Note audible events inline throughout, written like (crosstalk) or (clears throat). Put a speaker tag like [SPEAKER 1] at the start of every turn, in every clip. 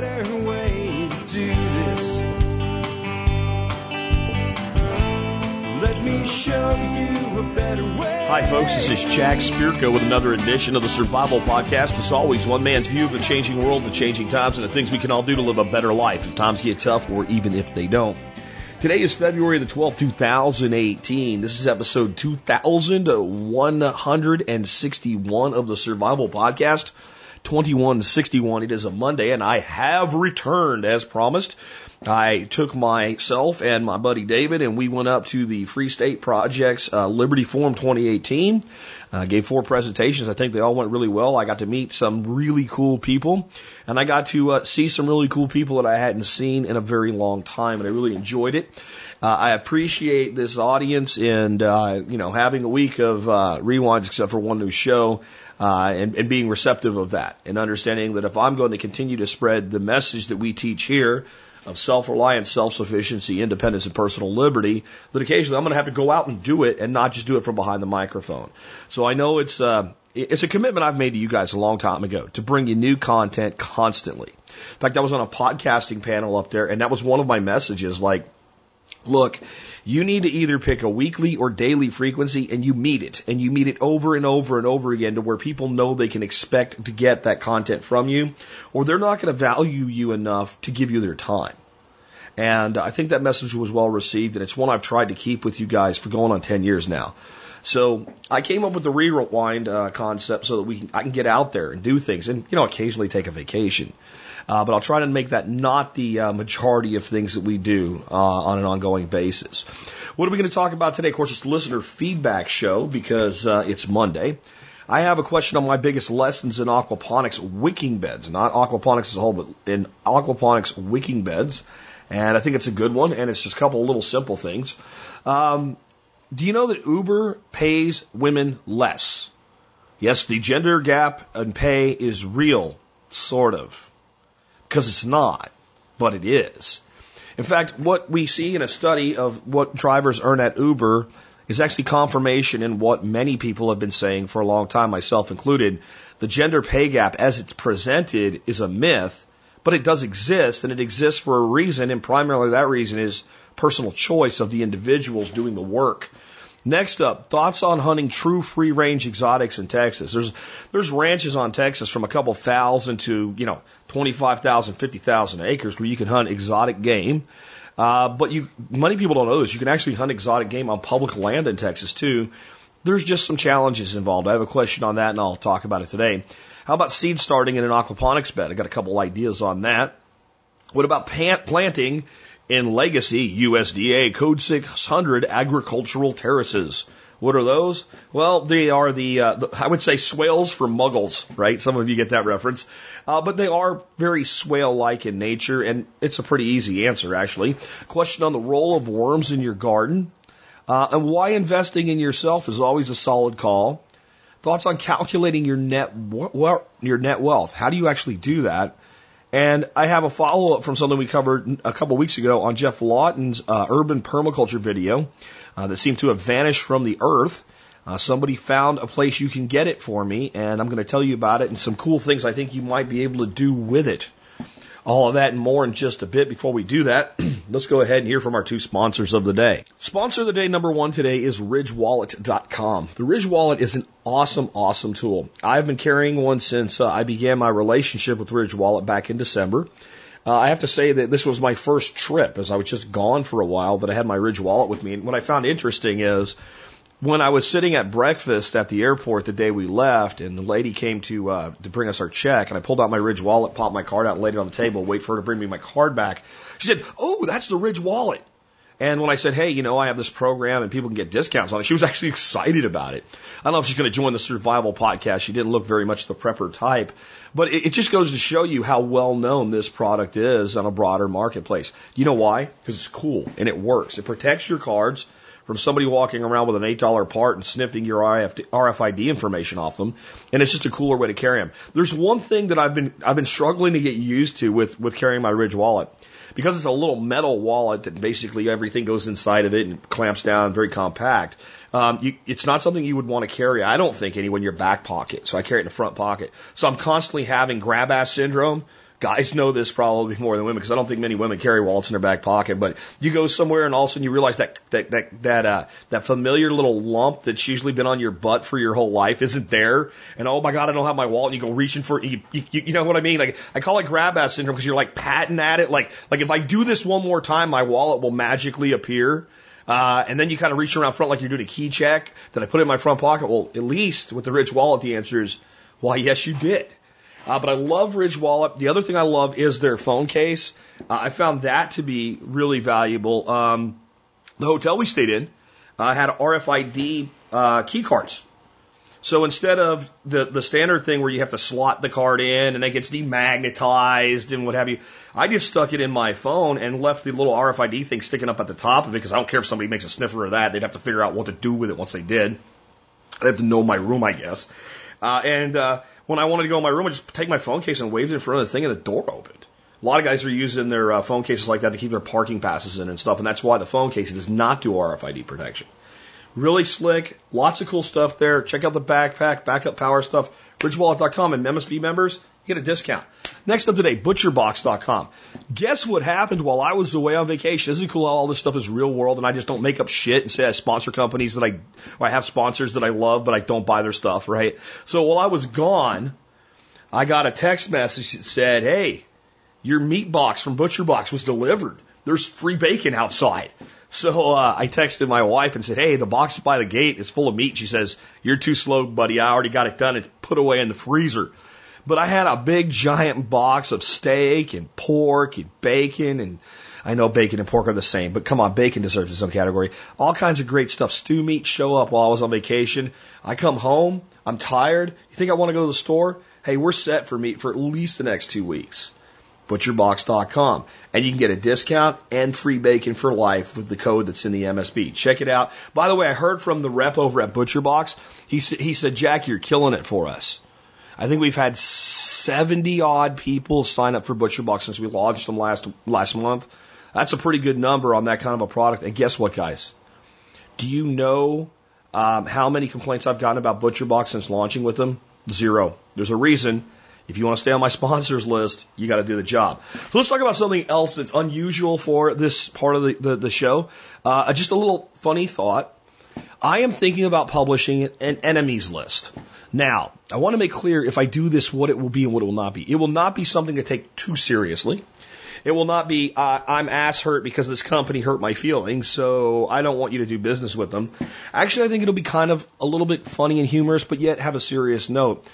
[SPEAKER 1] better way to do this. Let me show you a better way.
[SPEAKER 2] Hi, folks. This is Jack Spirko with another edition of the Survival Podcast. As always, one man's view of the changing world, the changing times, and the things we can all do to live a better life if times get tough or even if they don't. Today is February the 12th, 2018. This is episode 2161 of the Survival Podcast. 2161. It is a Monday and I have returned as promised. I took myself and my buddy David and we went up to the Free State Project's uh, Liberty Forum 2018. Uh, gave four presentations. I think they all went really well. I got to meet some really cool people and I got to uh, see some really cool people that I hadn't seen in a very long time and I really enjoyed it. Uh, I appreciate this audience and, uh, you know, having a week of uh, rewinds except for one new show uh, and, and being receptive of that and understanding that if I'm going to continue to spread the message that we teach here of self-reliance, self-sufficiency, independence, and personal liberty, that occasionally I'm going to have to go out and do it and not just do it from behind the microphone. So I know it's, uh, it's a commitment I've made to you guys a long time ago to bring you new content constantly. In fact, I was on a podcasting panel up there and that was one of my messages like, look, you need to either pick a weekly or daily frequency and you meet it and you meet it over and over and over again to where people know they can expect to get that content from you or they're not going to value you enough to give you their time. And I think that message was well received and it's one I've tried to keep with you guys for going on 10 years now. So I came up with the rewind uh, concept so that we can, I can get out there and do things and, you know, occasionally take a vacation. Uh, but I'll try to make that not the uh, majority of things that we do uh, on an ongoing basis. What are we going to talk about today? Of course, it's listener feedback show because uh, it's Monday. I have a question on my biggest lessons in aquaponics wicking beds, not aquaponics as a whole, but in aquaponics wicking beds. And I think it's a good one, and it's just a couple of little simple things. Um, do you know that Uber pays women less? Yes, the gender gap in pay is real, sort of because it's not, but it is. In fact, what we see in a study of what drivers earn at Uber is actually confirmation in what many people have been saying for a long time, myself included. The gender pay gap as it's presented is a myth, but it does exist and it exists for a reason and primarily that reason is personal choice of the individuals doing the work Next up, thoughts on hunting true free range exotics in Texas. There's there's ranches on Texas from a couple thousand to you know 25,000, 50,000 acres where you can hunt exotic game. Uh, but you many people don't know this. You can actually hunt exotic game on public land in Texas too. There's just some challenges involved. I have a question on that, and I'll talk about it today. How about seed starting in an aquaponics bed? I got a couple ideas on that. What about plant planting in legacy USDA Code 600 agricultural terraces. What are those? Well, they are the, uh, the, I would say swales for muggles, right? Some of you get that reference. Uh, but they are very swale-like in nature, and it's a pretty easy answer, actually. Question on the role of worms in your garden, uh, and why investing in yourself is always a solid call. Thoughts on calculating your net, your net wealth. How do you actually do that? And I have a follow up from something we covered a couple weeks ago on Geoff Lawton's uh, urban permaculture video uh, that seemed to have vanished from the earth. Uh, somebody found a place you can get it for me, and I'm going to tell you about it and some cool things I think you might be able to do with it. All of that and more in just a bit. Before we do that, (clears throat) let's go ahead and hear from our two sponsors of the day. Sponsor of the day number one today is RidgeWallet.com. The Ridge Wallet is an awesome, awesome tool. I've been carrying one since uh, I began my relationship with Ridge Wallet back in December. Uh, I have to say that this was my first trip as I was just gone for a while that I had my Ridge wallet with me. And what I found interesting is when I was sitting at breakfast at the airport the day we left, and the lady came to uh, to bring us our check, and I pulled out my Ridge wallet, popped my card out, laid it on the table, wait for her to bring me my card back. She said, "Oh, that's the Ridge wallet." And when I said, "Hey, you know, I have this program and people can get discounts on it," she was (laughs) actually excited about it. I don't know if she's going to join the survival podcast. She didn't look very much the prepper type, but it, it just goes to show you how well known this product is on a broader marketplace. You know why? Because it's cool and it works. It protects your cards from somebody walking around with an $8 part and sniffing your RFID information off them. And it's just a cooler way to carry them. There's one thing that I've been, I've been struggling to get used to with, with carrying my Ridge wallet. Because it's a little metal wallet that basically everything goes inside of it and clamps down very compact. Um, you, it's not something you would want to carry, I don't think, anywhere in your back pocket. So I carry it in the front pocket. So I'm constantly having grab ass syndrome. Guys know this probably more than women because I don't think many women carry wallets in their back pocket. But you go somewhere and all of a sudden you realize that that that that uh, that familiar little lump that's usually been on your butt for your whole life isn't there. And oh my god, I don't have my wallet. And you go reaching for you, you, you know what I mean? Like I call it grab ass syndrome because you're like patting at it. Like like if I do this one more time, my wallet will magically appear. Uh, and then you kind of reach around front like you're doing a key check. Did I put it in my front pocket? Well, at least with the Ridge wallet, the answer is, why, yes, you did. Uh, but I love Ridge Wallet. The other thing I love is their phone case. Uh, I found that to be really valuable. Um, the hotel we stayed in uh, had RFID uh, key cards. So instead of the, the standard thing where you have to slot the card in and it gets demagnetized and what have you, I just stuck it in my phone and left the little RFID thing sticking up at the top of it because I don't care if somebody makes a sniffer of that. They'd have to figure out what to do with it once they did. I'd have to know my room, I guess. Uh, and uh, when I wanted to go in my room, I just take my phone case and waved it in front of the thing and the door opened. A lot of guys are using their uh, phone cases like that to keep their parking passes in and stuff, and that's why the phone case does not do RFID protection. Really slick, lots of cool stuff there. Check out the backpack, backup power stuff, ridgewallet.com, and MSB members get a discount. Next up today, butcherbox.com. Guess what happened while I was away on vacation? Isn't cool how all this stuff is real world and I just don't make up shit and say I sponsor companies that I, or I have sponsors that I love, but I don't buy their stuff, right? So while I was gone, I got a text message that said, Hey, your meat box from ButcherBox was delivered. There's free bacon outside. So uh, I texted my wife and said, "Hey, the box by the gate is full of meat." She says, "You're too slow, buddy. I already got it done and put away in the freezer." But I had a big giant box of steak and pork and bacon and I know bacon and pork are the same, but come on, bacon deserves its own category. All kinds of great stuff. Stew meat show up while I was on vacation. I come home, I'm tired. You think I want to go to the store? Hey, we're set for meat for at least the next two weeks butcherbox.com. And you can get a discount and free bacon for life with the code that's in the MSB. Check it out. By the way, I heard from the rep over at ButcherBox. He, he said, Jack, you're killing it for us. I think we've had 70 odd people sign up for ButcherBox since we launched them last, last month. That's a pretty good number on that kind of a product. And guess what, guys? Do you know um, how many complaints I've gotten about ButcherBox since launching with them? Zero. There's a reason. If you want to stay on my (laughs) sponsors list, you got to do the job. So let's talk about something else that's unusual for this part of the, the, the show. Uh, just a little funny thought. I am thinking about publishing an enemies list. Now, I want to make clear if I do this, what it will be and what it will not be. It will not be something to take too seriously. It will not be, uh, I'm ass hurt because this company hurt my feelings, so I don't want you to do business with them. Actually, I think it'll be kind of a little bit funny and humorous, but yet have a serious note.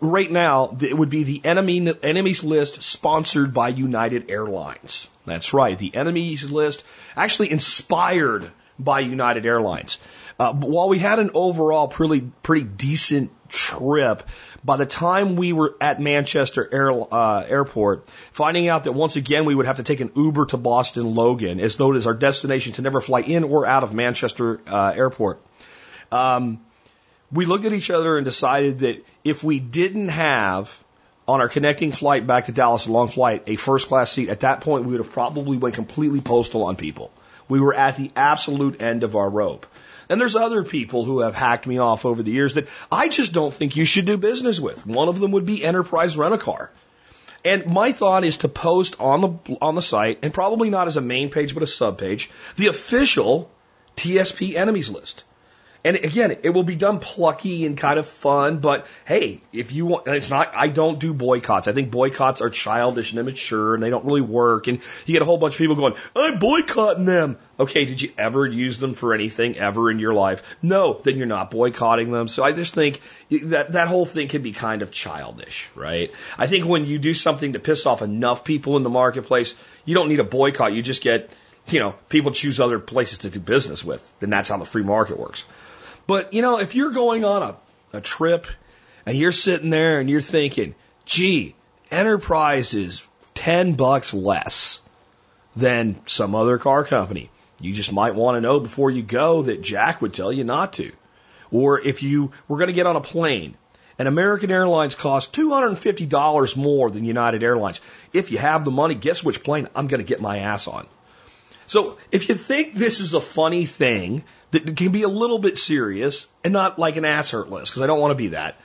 [SPEAKER 2] Right now, it would be the enemy enemies list sponsored by United Airlines. That's right, the enemies list actually inspired by United Airlines. Uh, while we had an overall pretty pretty decent trip, by the time we were at Manchester Air, uh, Airport, finding out that once again we would have to take an Uber to Boston Logan, as though it is our destination to never fly in or out of Manchester uh, Airport. Um, we looked at each other and decided that if we didn't have on our connecting flight back to Dallas, a long flight, a first class seat, at that point we would have probably went completely postal on people. We were at the absolute end of our rope. And there's other people who have hacked me off over the years that I just don't think you should do business with. One of them would be Enterprise Rent a Car. And my thought is to post on the on the site, and probably not as a main page but a sub page, the official TSP enemies list. And again, it will be done plucky and kind of fun, but hey, if you want, and it's not, I don't do boycotts. I think boycotts are childish and immature and they don't really work. And you get a whole bunch of people going, I'm boycotting them. Okay, did you ever use them for anything ever in your life? No, then you're not boycotting them. So I just think that that whole thing can be kind of childish, right? I think when you do something to piss off enough people in the marketplace, you don't need a boycott. You just get, you know, people choose other places to do business with. Then that's how the free market works. But, you know, if you're going on a, a trip and you're sitting there and you're thinking, gee, Enterprise is 10 bucks less than some other car company. You just might want to know before you go that Jack would tell you not to. Or if you were going to get on a plane and American Airlines costs $250 more than United Airlines. If you have the money, guess which plane I'm going to get my ass on. So if you think this is a funny thing that can be a little bit serious and not like an ass hurt list, because I don't want to be that,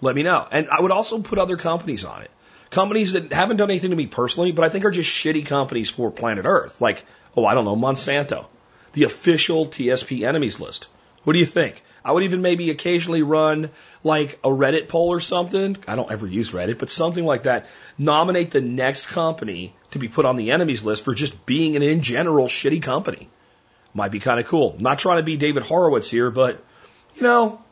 [SPEAKER 2] let me know. And I would also put other companies on it. Companies that haven't done anything to me personally, but I think are just shitty companies for planet Earth. Like, oh, I don't know, Monsanto. The official TSP enemies list. What do you think? I would even maybe occasionally run like a Reddit poll or something. I don't ever use Reddit, but something like that. Nominate the next company to be put on the enemies list for just being an in general shitty company. Might be kind of cool. Not trying to be David Horowitz here, but you know,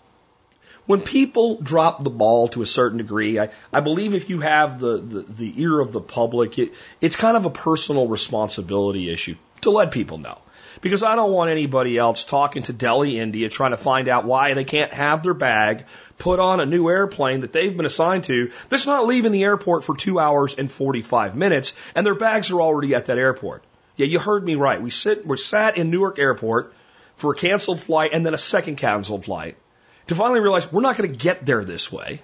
[SPEAKER 2] when people drop the ball to a certain degree, I, I believe if you have the, the, the ear of the public, it, it's kind of a personal responsibility issue to let people know because I don't want anybody else talking to Delhi, India, trying to find out why they can't have their bag put on a new airplane that they've been assigned to that's not leaving the airport for two hours and 45 minutes, and their bags are already at that airport. Yeah, you heard me right. We sit, we're sat in Newark Airport for a canceled flight and then a second canceled flight to finally realize we're not going to get there this way.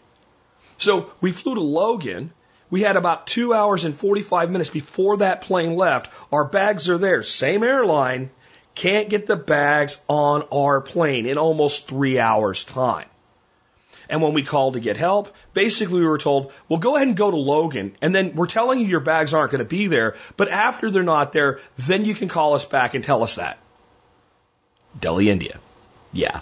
[SPEAKER 2] So we flew to Logan we had about two hours and 45 minutes before that plane left. Our bags are there. Same airline. Can't get the bags on our plane in almost three hours' time. And when we called to get help, basically we were told, well, go ahead and go to Logan. And then we're telling you your bags aren't going to be there. But after they're not there, then you can call us back and tell us that. Delhi, India. Yeah.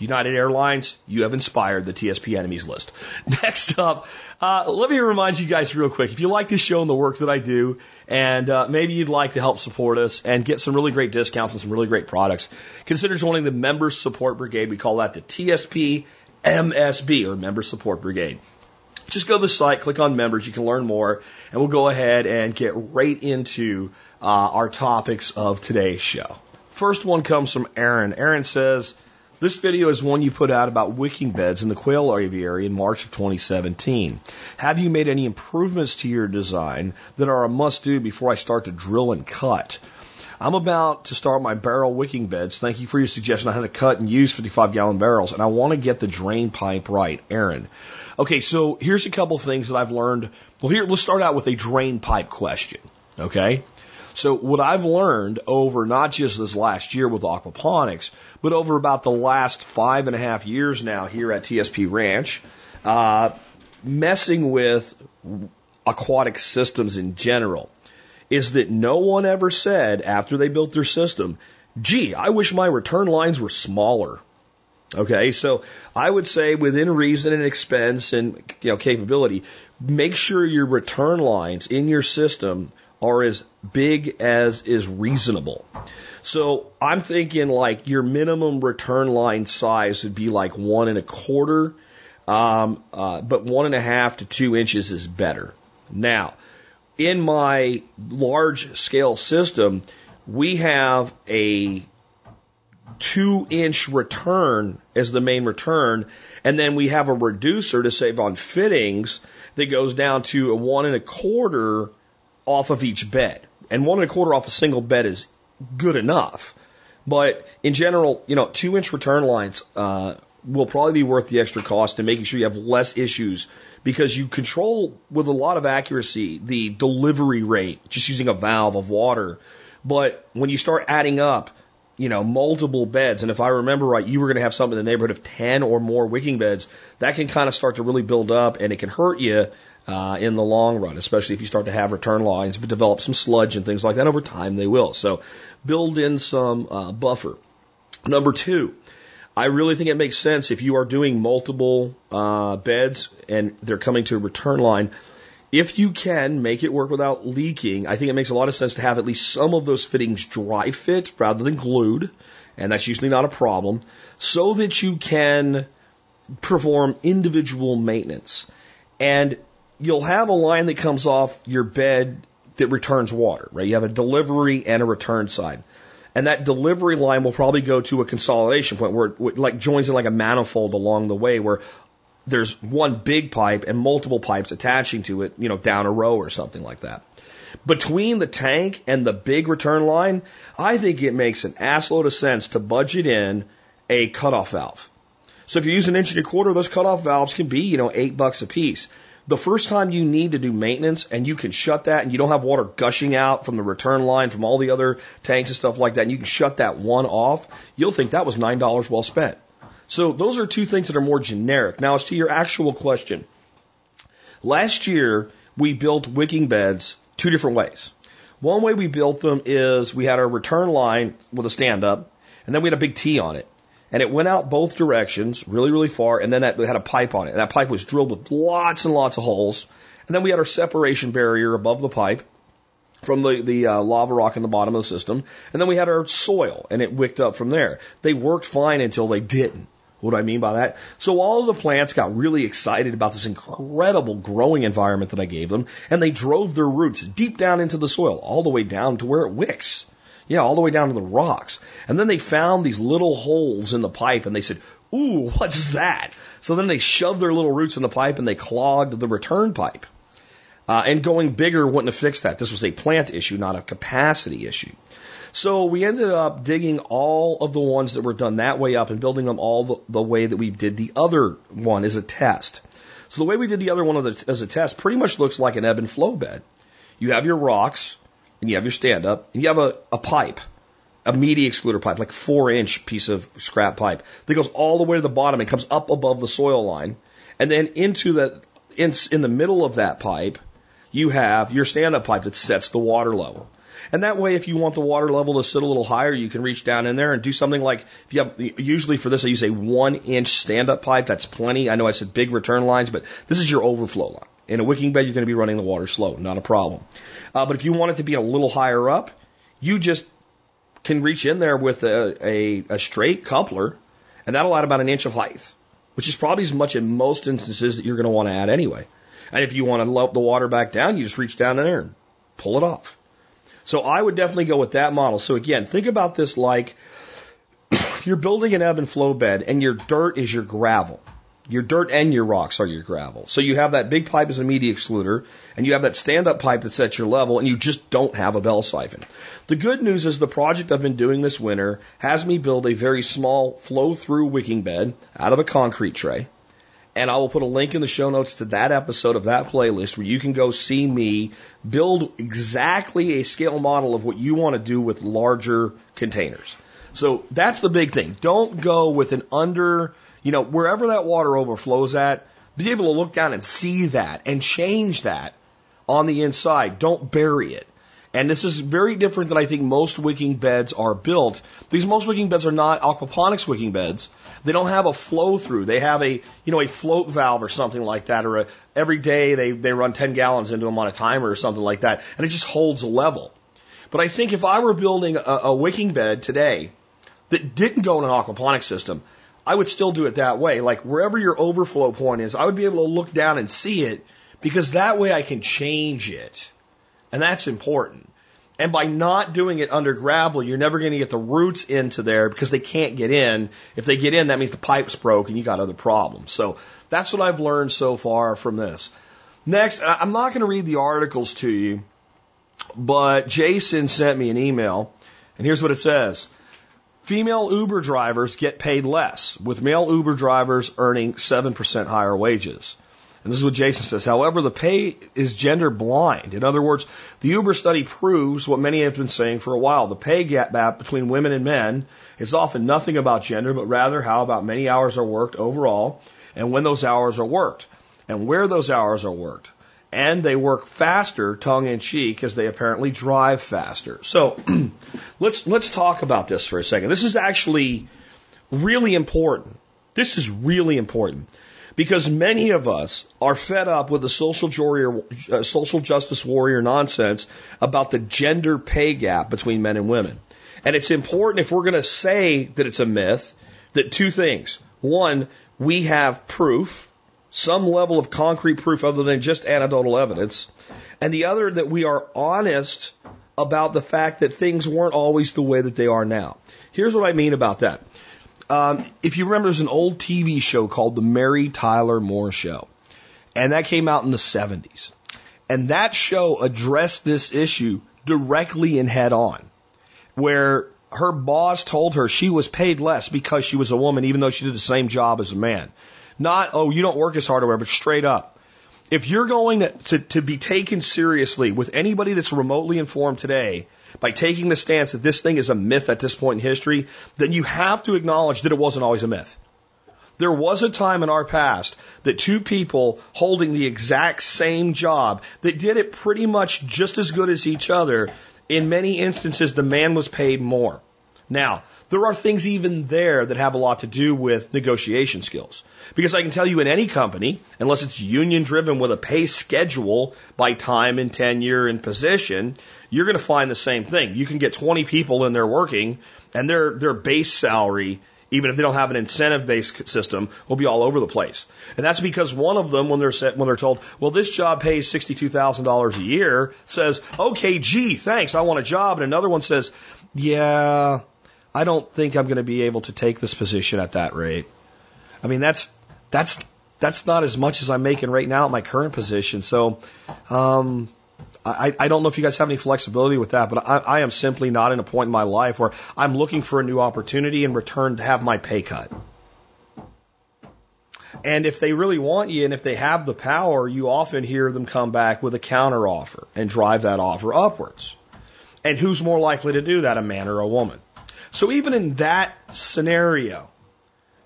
[SPEAKER 2] United Airlines, you have inspired the TSP enemies list. (laughs) Next up, uh, let me remind you guys real quick. If you like this show and the work that I do, and uh, maybe you'd like to help support us and get some really great discounts and some really great products, consider joining the Members Support Brigade. We call that the TSP MSB or Member Support Brigade. Just go to the site, click on members, you can learn more, and we'll go ahead and get right into uh, our topics of today's show. First one comes from Aaron. Aaron says, this video is one you put out about wicking beds in the quail aviary in March of 2017. Have you made any improvements to your design that are a must do before I start to drill and cut? I'm about to start my barrel wicking beds. Thank you for your suggestion on how to cut and use 55 gallon barrels, and I want to get the drain pipe right. Aaron. Okay, so here's a couple things that I've learned. Well, here, let's start out with a drain pipe question. Okay? So what I've learned over not just this last year with aquaponics, but over about the last five and a half years now here at TSP Ranch, uh, messing with aquatic systems in general, is that no one ever said after they built their system, gee, I wish my return lines were smaller. Okay, so I would say within reason and expense and you know capability, make sure your return lines in your system are as big as is reasonable. So I'm thinking like your minimum return line size would be like one and a quarter, um, uh, but one and a half to two inches is better. Now, in my large scale system, we have a two inch return as the main return, and then we have a reducer to save on fittings that goes down to a one and a quarter off of each bed. And one and a quarter off a single bed is good enough. But in general, you know, two inch return lines uh, will probably be worth the extra cost and making sure you have less issues because you control with a lot of accuracy the delivery rate just using a valve of water. But when you start adding up, you know, multiple beds, and if I remember right, you were going to have something in the neighborhood of 10 or more wicking beds, that can kind of start to really build up and it can hurt you uh, in the long run, especially if you start to have return lines, but develop some sludge and things like that over time, they will. So build in some uh, buffer. Number two, I really think it makes sense if you are doing multiple uh, beds and they're coming to a return line. If you can make it work without leaking, I think it makes a lot of sense to have at least some of those fittings dry fit rather than glued, and that's usually not a problem, so that you can perform individual maintenance. And you'll have a line that comes off your bed that returns water, right? You have a delivery and a return side. And that delivery line will probably go to a consolidation point where it like joins in like a manifold along the way where there's one big pipe and multiple pipes attaching to it, you know, down a row or something like that. Between the tank and the big return line, I think it makes an assload of sense to budget in a cutoff valve. So if you use an inch and a quarter, those cutoff valves can be, you know, eight bucks a piece. The first time you need to do maintenance and you can shut that and you don't have water gushing out from the return line from all the other tanks and stuff like that and you can shut that one off, you'll think that was $9 well spent. So those are two things that are more generic. Now as to your actual question. Last year we built wicking beds two different ways. One way we built them is we had our return line with a stand up and then we had a big T on it and it went out both directions, really, really far, and then that had a pipe on it. And that pipe was drilled with lots and lots of holes. And then we had our separation barrier above the pipe from the, the uh, lava rock in the bottom of the system. And then we had our soil, and it wicked up from there. They worked fine until they didn't. What do I mean by that? So all of the plants got really excited about this incredible growing environment that I gave them, and they drove their roots deep down into the soil, all the way down to where it wicks. Yeah, all the way down to the rocks. And then they found these little holes in the pipe and they said, ooh, (laughs) what's that? So then they shoved their little roots in the pipe and they clogged the return pipe. Uh, and going bigger wouldn't have fixed that. This was a plant issue, not a capacity issue. So we ended up digging all of the ones that were done that way up and building them all the, the way that we did the other one as a test. So the way we did the other one as a test pretty much looks like an ebb and flow bed. You have your rocks, and you have your stand up, and you have a, a pipe, a media excluder pipe, like four inch piece of scrap pipe that goes all the way to the bottom and comes up above the soil line. And then into the, in, in the middle of that pipe, you have your stand up pipe that sets the water level. And that way, if you want the water level to sit a little higher, you can reach down in there and do something like, if you have, usually for this, I use a one inch stand up pipe. That's plenty. I know I said big return lines, but this is your overflow line. In a wicking bed, you're going to be running the water slow, not a problem. Uh, but if you want it to be a little higher up, you just can reach in there with a, a, a straight coupler, and that'll add about an inch of height, which is probably as much in most instances that you're going to want to add anyway. And if you want to let the water back down, you just reach down in there and pull it off. So I would definitely go with that model. So again, think about this like (coughs) you're building an ebb and flow bed and your dirt is your gravel. Your dirt and your rocks are your gravel. So you have that big pipe as a media excluder, and you have that stand up pipe that sets your level, and you just don't have a bell siphon. The good news is the project I've been doing this winter has me build a very small flow through wicking bed out of a concrete tray. And I will put a link in the show notes to that episode of that playlist where you can go see me build exactly a scale model of what you want to do with larger containers. So that's the big thing. Don't go with an under you know, wherever that water overflows at, be able to look down and see that and change that on the inside. Don't bury it. And this is very different than I think most wicking beds are built. These most wicking beds are not aquaponics wicking beds. They don't have a flow through. They have a, you know, a float valve or something like that, or a, every day they, they run 10 gallons into them on a timer or something like that, and it just holds a level. But I think if I were building a, a wicking bed today that didn't go in an aquaponics system, I would still do it that way. Like wherever your overflow point is, I would be able to look down and see it because that way I can change it. And that's important. And by not doing it under gravel, you're never going to get the roots into there because they can't get in. If they get in, that means the pipe's broke and you got other problems. So that's what I've learned so far from this. Next, I'm not going to read the articles to you, but Jason sent me an email, and here's what it says. Female Uber drivers get paid less, with male Uber drivers earning 7% higher wages. And this is what Jason says. However, the pay is gender blind. In other words, the Uber study proves what many have been saying for a while. The pay gap between women and men is often nothing about gender, but rather how about many hours are worked overall and when those hours are worked and where those hours are worked and they work faster, tongue in cheek, as they apparently drive faster. So (clears throat) let's let's talk about this for a second. This is actually really important. This is really important because many of us are fed up with the social warrior, uh, social justice warrior nonsense about the gender pay gap between men and women. And it's important if we're going to say that it's a myth that two things. One, we have proof some level of concrete proof other than just anecdotal evidence, and the other that we are honest about the fact that things weren't always the way that they are now. Here's what I mean about that. Um, if you remember, there's an old TV show called The Mary Tyler Moore Show, and that came out in the 70s. And that show addressed this issue directly and head on, where her boss told her she was paid less because she was a woman, even though she did the same job as a man. Not, oh, you don't work as hard or whatever, but straight up. If you're going to, to, to be taken seriously with anybody that's remotely informed today by taking the stance that this thing is a myth at this point in history, then you have to acknowledge that it wasn't always a myth. There was a time in our past that two people holding the exact same job that did it pretty much just as good as each other, in many instances, the man was paid more. Now, there are things even there that have a lot to do with negotiation skills. Because I can tell you in any company, unless it's union driven with a pay schedule by time and tenure and position, you're going to find the same thing. You can get 20 people in there working and their, their base salary, even if they don't have an incentive based system, will be all over the place. And that's because one of them, when they're set, when they're told, well, this job pays $62,000 a year, says, okay, gee, thanks, I want a job. And another one says, yeah, I don't think I'm going to be able to take this position at that rate. I mean, that's that's that's not as much as I'm making right now at my current position. So, um, I, I don't know if you guys have any flexibility with that, but I, I am simply not in a point in my life where I'm looking for a new opportunity in return to have my pay cut. And if they really want you and if they have the power, you often hear them come back with a counter offer and drive that offer upwards. And who's more likely to do that, a man or a woman? So even in that scenario,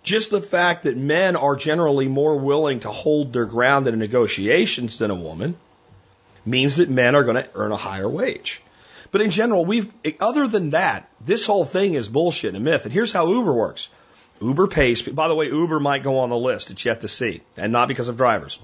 [SPEAKER 2] just the fact that men are generally more willing to hold their ground in negotiations than a woman means that men are going to earn a higher wage. But in general, we've, other than that, this whole thing is bullshit and a myth. And here's how Uber works. Uber pays, by the way, Uber might go on the list. It's yet to see. And not because of drivers.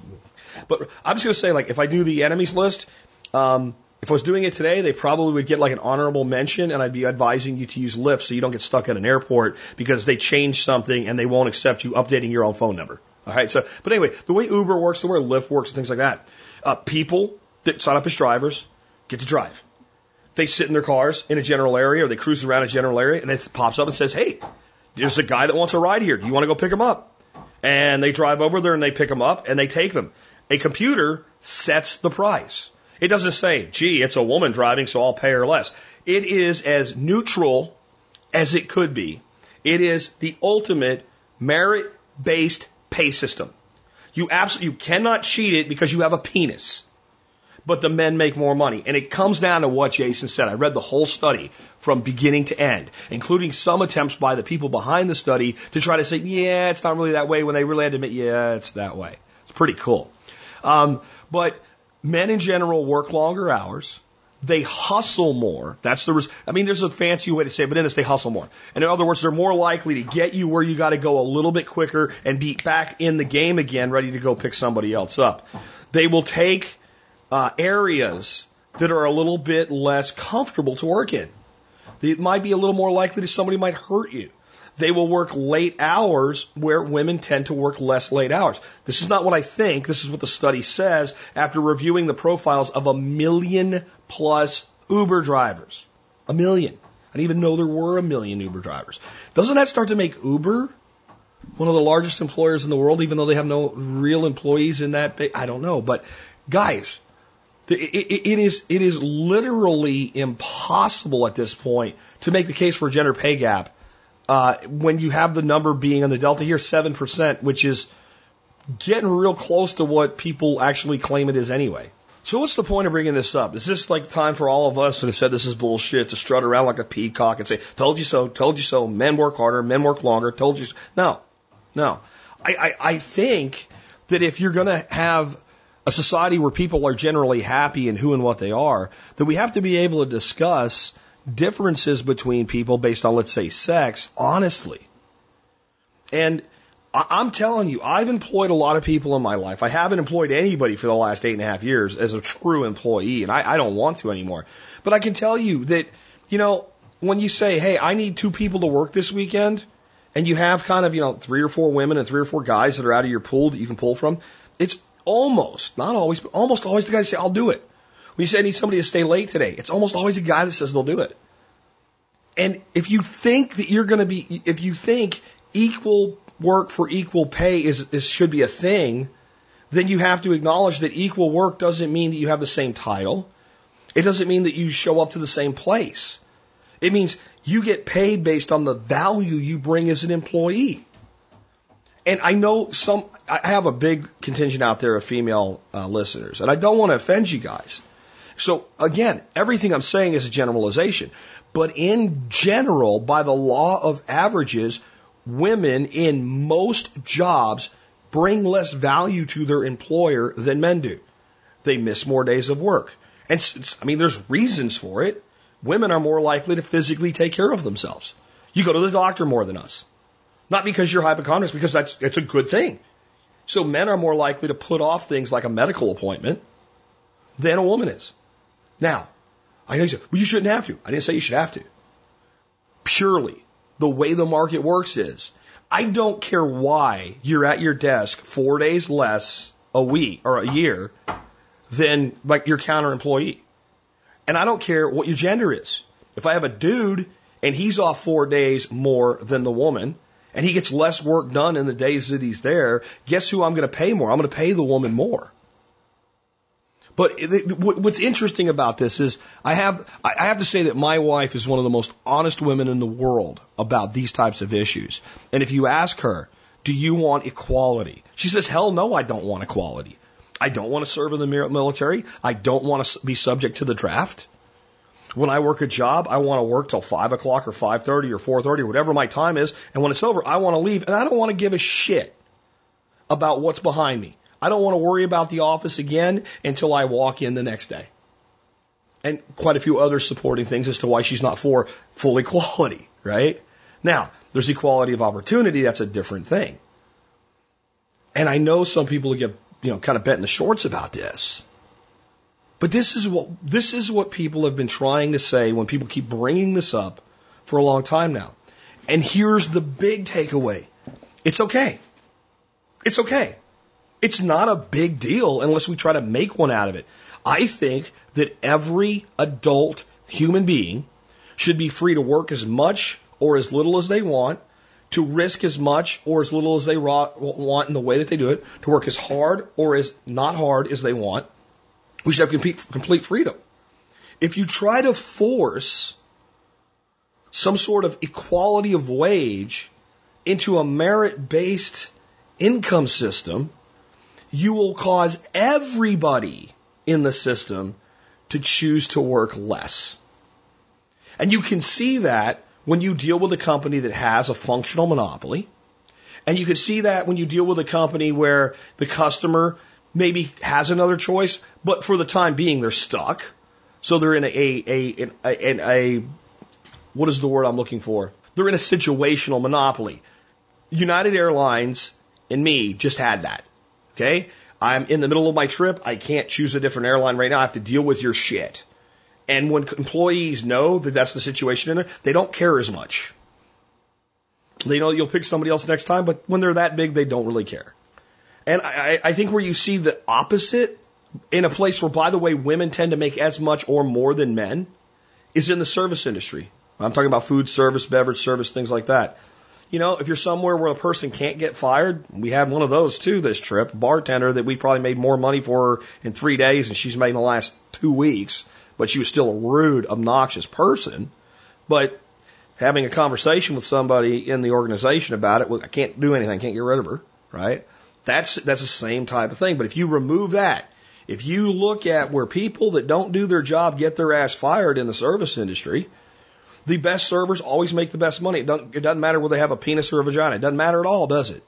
[SPEAKER 2] But I'm just going to say, like, if I do the enemies list, um, if I was doing it today, they probably would get like an honorable mention, and I'd be advising you to use Lyft so you don't get stuck at an airport because they changed something and they won't accept you updating your own phone number. All right. So, but anyway, the way Uber works, the way Lyft works, and things like that, uh, people that sign up as drivers get to drive. They sit in their cars in a general area, or they cruise around a general area, and it pops up and says, "Hey, there's a guy that wants a ride here. Do you want to go pick him up?" And they drive over there and they pick him up and they take them. A computer sets the price. It doesn't say, gee, it's a woman driving, so I'll pay her less. It is as neutral as it could be. It is the ultimate merit based pay system. You absolutely you cannot cheat it because you have a penis. But the men make more money. And it comes down to what Jason said. I read the whole study from beginning to end, including some attempts by the people behind the study to try to say, yeah, it's not really that way when they really had to admit, yeah, it's that way. It's pretty cool. Um, but men in general work longer hours. They hustle more. That's the, res- I mean, there's a fancy way to say it, but in this, they hustle more. And in other words, they're more likely to get you where you got to go a little bit quicker and be back in the game again, ready to go pick somebody else up. They will take uh, areas that are a little bit less comfortable to work in. It might be a little more likely that somebody might hurt you. They will work late hours where women tend to work less late hours. This is not what I think. This is what the study says after reviewing the profiles of a million plus Uber drivers. A million. I didn't even know there were a million Uber drivers. Doesn't that start to make Uber one of the largest employers in the world, even though they have no real employees in that? I don't know. But guys, it is it is literally impossible at this point to make the case for a gender pay gap uh, when you have the number being on the delta here, 7%, which is getting real close to what people actually claim it is anyway. So what's the point of bringing this up? Is this like time for all of us that have said this is bullshit to strut around like a peacock and say, told you so, told you so, men work harder, men work longer, told you so. No, no. I, I, I think that if you're going to have a society where people are generally happy in who and what they are, that we have to be able to discuss differences between people based on, let's say, sex, honestly. And I'm telling you, I've employed a lot of people in my life. I haven't employed anybody for the last eight and a half years as a true employee, and I, I don't want to anymore. But I can tell you that, you know, when you say, hey, I need two people to work this weekend, and you have kind of, you know, three or four women and three or four guys that are out of your pool that you can pull from, it's almost, not always, but almost always the guys say, I'll do it. When you say I need somebody to stay late today, it's almost always a guy that says they'll do it. And if you think that you're going to be, if you think equal work for equal pay is, is should be a thing, then you have to acknowledge that equal work doesn't mean that you have the same title. It doesn't mean that you show up to the same place. It means you get paid based on the value you bring as an employee. And I know some, I have a big contingent out there of female uh, listeners, and I don't want to offend you guys. So again, everything I'm saying is a generalization. But in general, by the law of averages, women in most jobs bring less value to their employer than men do. They miss more days of work. And I mean, there's reasons for it. Women are more likely to physically take care of themselves. You go to the doctor more than us. Not because you're hypochondriac, because that's, it's a good thing. So men are more likely to put off things like a medical appointment than a woman is. Now, I know you said, well, you shouldn't have to. I didn't say you should have to. Purely, the way the market works is, I don't care why you're at your desk four days less a week or a year than like your counter employee. And I don't care what your gender is. If I have a dude and he's off four days more than the woman, and he gets less work done in the days that he's there, guess who I'm going to pay more? I'm going to pay the woman more. But what's interesting about this is I have I have to say that my wife is one of the most honest women in the world about these types of issues. And if you ask her, "Do you want equality?" She says, "Hell no, I don't want equality. I don't want to serve in the military. I don't want to be subject to the draft." When I work a job, I want to work till five o'clock or five thirty or four thirty, whatever my time is. And when it's over, I want to leave, and I don't want to give a shit about what's behind me. I don't want to worry about the office again until I walk in the next day. And quite a few other supporting things as to why she's not for full equality, right? Now, there's equality of opportunity, that's a different thing. And I know some people get, you know, kind of bent in the shorts about this. But this is what, this is what people have been trying to say when people keep bringing this up for a long time now. And here's the big takeaway. It's okay. It's okay. It's not a big deal unless we try to make one out of it. I think that every adult human being should be free to work as much or as little as they want, to risk as much or as little as they want in the way that they do it, to work as hard or as not hard as they want. We should have complete, freedom. If you try to force some sort of equality of wage into a merit based income system, you will cause everybody in the system to choose to work less. And you can see that when you deal with a company that has a functional monopoly. And you can see that when you deal with a company where the customer maybe has another choice, but for the time being, they're stuck. So they're in a, a, a, a, a what is the word I'm looking for? They're in a situational monopoly. United Airlines and me just had that. Okay? I'm in the middle of my trip. I can't choose a different airline right now. I have to deal with your shit. And when employees know that that's the situation in it, they don't care as much. They know you'll pick somebody else next time, but when they're that big, they don't really care. And I, I think where you see the opposite in a place where, by the way, women tend to make as much or more than men is in the service industry. I'm talking about food service, beverage service, things like that. You know, if you're somewhere where a person can't get fired, we had one of those too this trip, bartender that we probably made more money for in three days than she's made in the last two weeks, but she was still a rude, obnoxious person. But having a conversation with somebody in the organization about it, well, I can't do anything, can't get rid of her, right? That's, that's the same type of thing. But if you remove that, if you look at where people that don't do their job get their ass fired in the service industry, the best servers always make the best money. It doesn't, it doesn't matter whether they have a penis or a vagina. It doesn't matter at all, does it?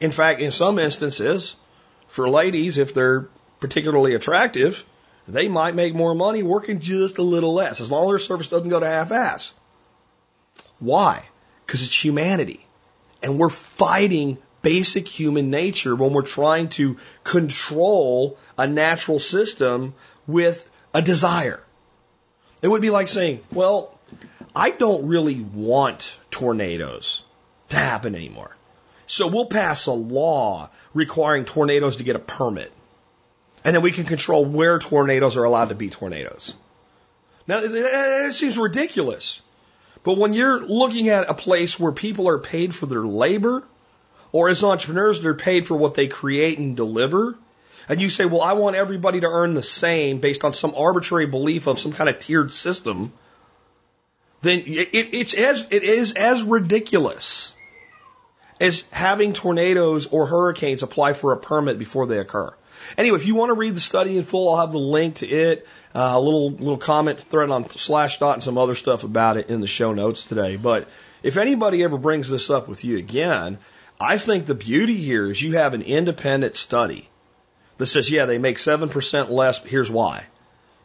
[SPEAKER 2] In fact, in some instances, for ladies, if they're particularly attractive, they might make more money working just a little less, as long as their service doesn't go to half ass. Why? Because it's humanity. And we're fighting basic human nature when we're trying to control a natural system with a desire. It would be like saying, well, I don't really want tornadoes to happen anymore. So we'll pass a law requiring tornadoes to get a permit. And then we can control where tornadoes are allowed to be tornadoes. Now, it seems ridiculous. But when you're looking at a place where people are paid for their labor, or as entrepreneurs, they're paid for what they create and deliver, and you say, well, I want everybody to earn the same based on some arbitrary belief of some kind of tiered system, then it, it's as, it is as ridiculous is having tornadoes or hurricanes apply for a permit before they occur. Anyway, if you want to read the study in full, I'll have the link to it, uh, a little little comment thread on Slashdot and some other stuff about it in the show notes today. But if anybody ever brings this up with you again, I think the beauty here is you have an independent study that says, yeah, they make 7% less, here's why.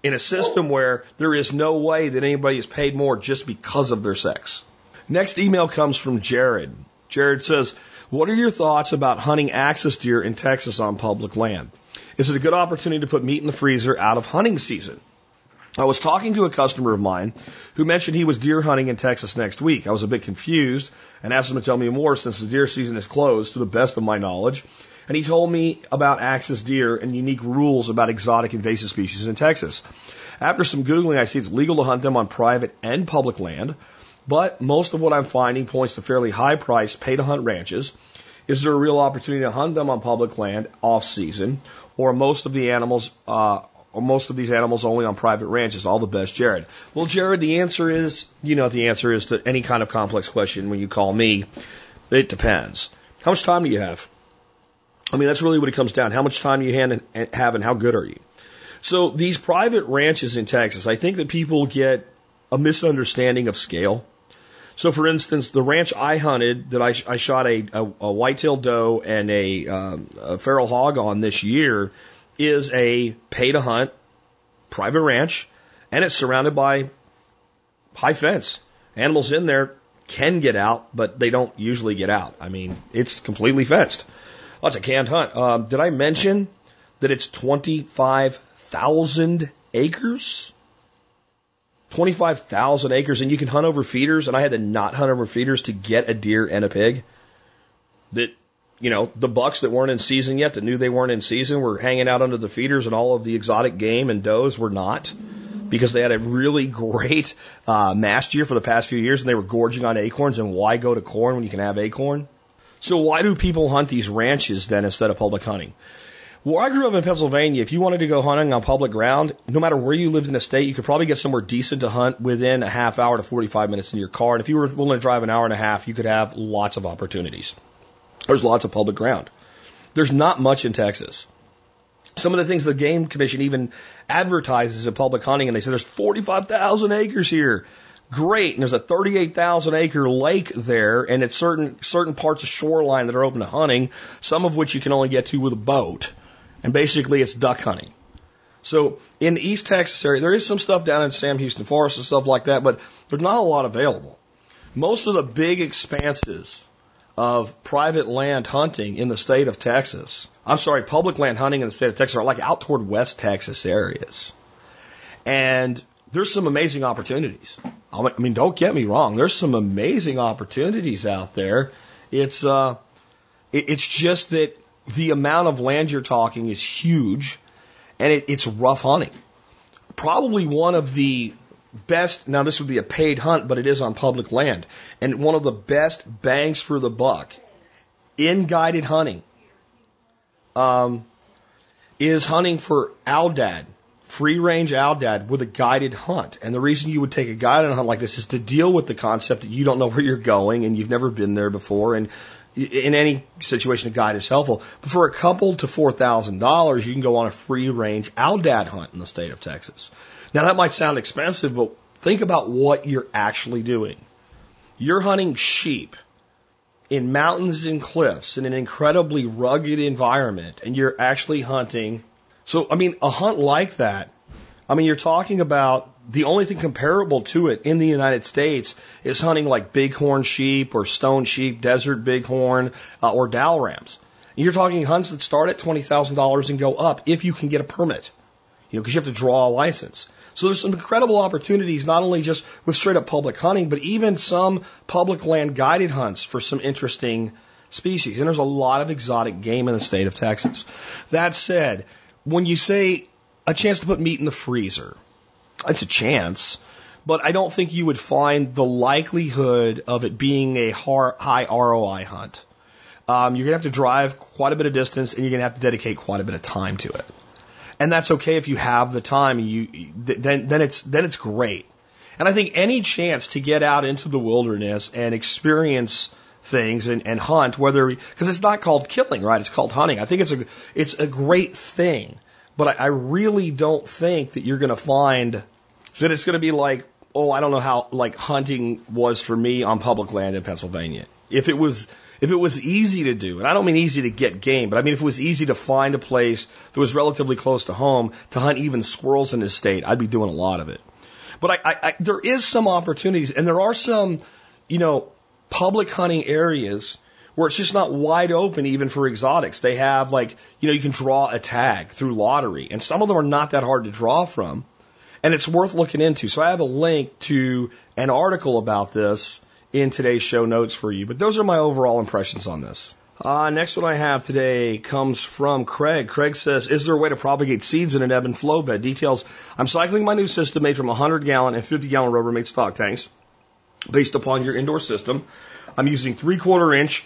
[SPEAKER 2] In a system where there is no way that anybody is paid more just because of their sex. Next email comes from Jared. Jared says, what are your thoughts about hunting axis deer in Texas on public land? Is it a good opportunity to put meat in the freezer out of hunting season? I was talking to a customer of mine who mentioned he was deer hunting in Texas next week. I was a bit confused and asked him to tell me more since the deer season is closed to the best of my knowledge. And he told me about axis deer and unique rules about exotic invasive species in Texas. After some Googling, I see it's legal to hunt them on private and public land, but most of what I'm finding points to fairly high price pay to hunt ranches. Is there a real opportunity to hunt them on public land off season, or most of the animals uh, or most of these animals only on private ranches. All the best, Jared. Well, Jared, the answer is, you know, the answer is to any kind of complex question when you call me. It depends. How much time do you have? I mean, that's really what it comes down. How much time you have and how good are you? So these private ranches in Texas, I think that people get a misunderstanding of scale. So, for instance, the ranch I hunted that I, I shot a, a, a white-tailed doe and a, um, a feral hog on this year is a pay to hunt private ranch, and it's surrounded by high fence. Animals in there can get out, but they don't usually get out. I mean, it's completely fenced. Oh, it's a canned hunt. Um, did I mention that it's 25,000 acres? 25,000 acres, and you can hunt over feeders, and I had to not hunt over feeders to get a deer and a pig. That you know, the bucks that weren't in season yet, that knew they weren't in season, were hanging out under the feeders, and all of the exotic game and does were not because they had a really great uh, mast year for the past few years, and they were gorging on acorns. And why go to corn when you can have acorn? So why do people hunt these ranches then instead of public hunting? Well, I grew up in Pennsylvania. If you wanted to go hunting on public ground, no matter where you lived in the state, you could probably get somewhere decent to hunt within a half hour to 45 minutes in your car. And if you were willing to drive an hour and a half, you could have lots of opportunities. There's lots of public ground. There's not much in Texas. Some of the things the Game Commission even advertises in public hunting, and they say there's 45,000 acres here. Great, and there's a 38,000 acre lake there, and it's certain certain parts of shoreline that are open to hunting, some of which you can only get to with a boat. And basically, it's duck hunting. So in the East Texas area, there is some stuff down in Sam Houston Forest and stuff like that, but there's not a lot available. Most of the big expanses of private land hunting in the state of Texas. I'm sorry, public land hunting in the state of Texas are like out toward West Texas areas. And there's some amazing opportunities. I mean, don't get me wrong. There's some amazing opportunities out there. It's, uh, it's just that the amount of land you're talking is huge and it, it's rough hunting. Probably one of the best, now this would be a paid hunt, but it is on public land. And one of the best bangs for the buck in guided hunting um, is hunting for Aoudad, free range Aoudad with a guided hunt. And the reason you would take a guided hunt like this is to deal with the concept that you don't know where you're going and you've never been there before. And in any situation, a guide is helpful. But for a couple to four thousand dollars, you can go on a free range Aoudad hunt in the state of Texas. Now that might sound expensive, but think about what you're actually doing. You're hunting sheep in mountains and cliffs in an incredibly rugged environment, and you're actually hunting. So, I mean, a hunt like that, I mean, you're talking about the only thing comparable to it in the United States is hunting like bighorn sheep or stone sheep, desert bighorn, uh, or Dall rams. You're talking hunts that start at $20,000 and go up if you can get a permit, you know, because you have to draw a license. So there's some incredible opportunities, not only just with straight up public hunting, but even some public land guided hunts for some interesting species. And there's a lot of exotic game in the state of Texas. That said, when you say a chance to put meat in the freezer, it's a chance, but I don't think you would find the likelihood of it being a high ROI hunt. Um, you're going to have to drive quite a bit of distance and you're going to have to dedicate quite a bit of time to it and that's okay if you have the time. You then then it's then it's great. And I think any chance to get out into the wilderness and experience things and, and hunt, whether because it's not called killing, right? It's called hunting. I think it's a it's a great thing, but I, I really don't think that you're going to find that it's going to be like, oh, I don't know how like hunting was for me on public land in Pennsylvania. If it was if it was easy to do, and I don't mean easy to get game, but I mean if it was easy to find a place that was relatively close to home to hunt even squirrels in this state, I'd be doing a lot of it. But I, I, I there is some opportunities, and there are some, you know, public hunting areas where it's just not wide open even for exotics. They have like, you know, you can draw a tag through lottery, and some of them are not that hard to draw from, and it's worth looking into. So I have a link to an article about this in today's show notes for you. But those are my overall impressions on this. Uh, next one I have today comes from Craig. Craig says, is there a way to propagate seeds in an ebb and flow bed? Details, I'm cycling my new system made from 100 gallon and 50 gallon Rubbermaid stock tanks based upon your indoor system. I'm using three quarter inch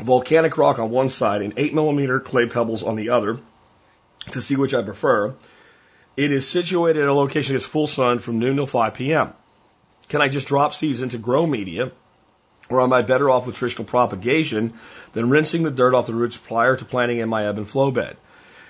[SPEAKER 2] volcanic rock on one side and eight millimeter clay pebbles on the other to see which I prefer. It is situated at a location that's full sun from noon till 5 p.m. Can I just drop seeds into grow media? Or am I better off with traditional propagation than rinsing the dirt off the roots prior to planting in my ebb and flow bed?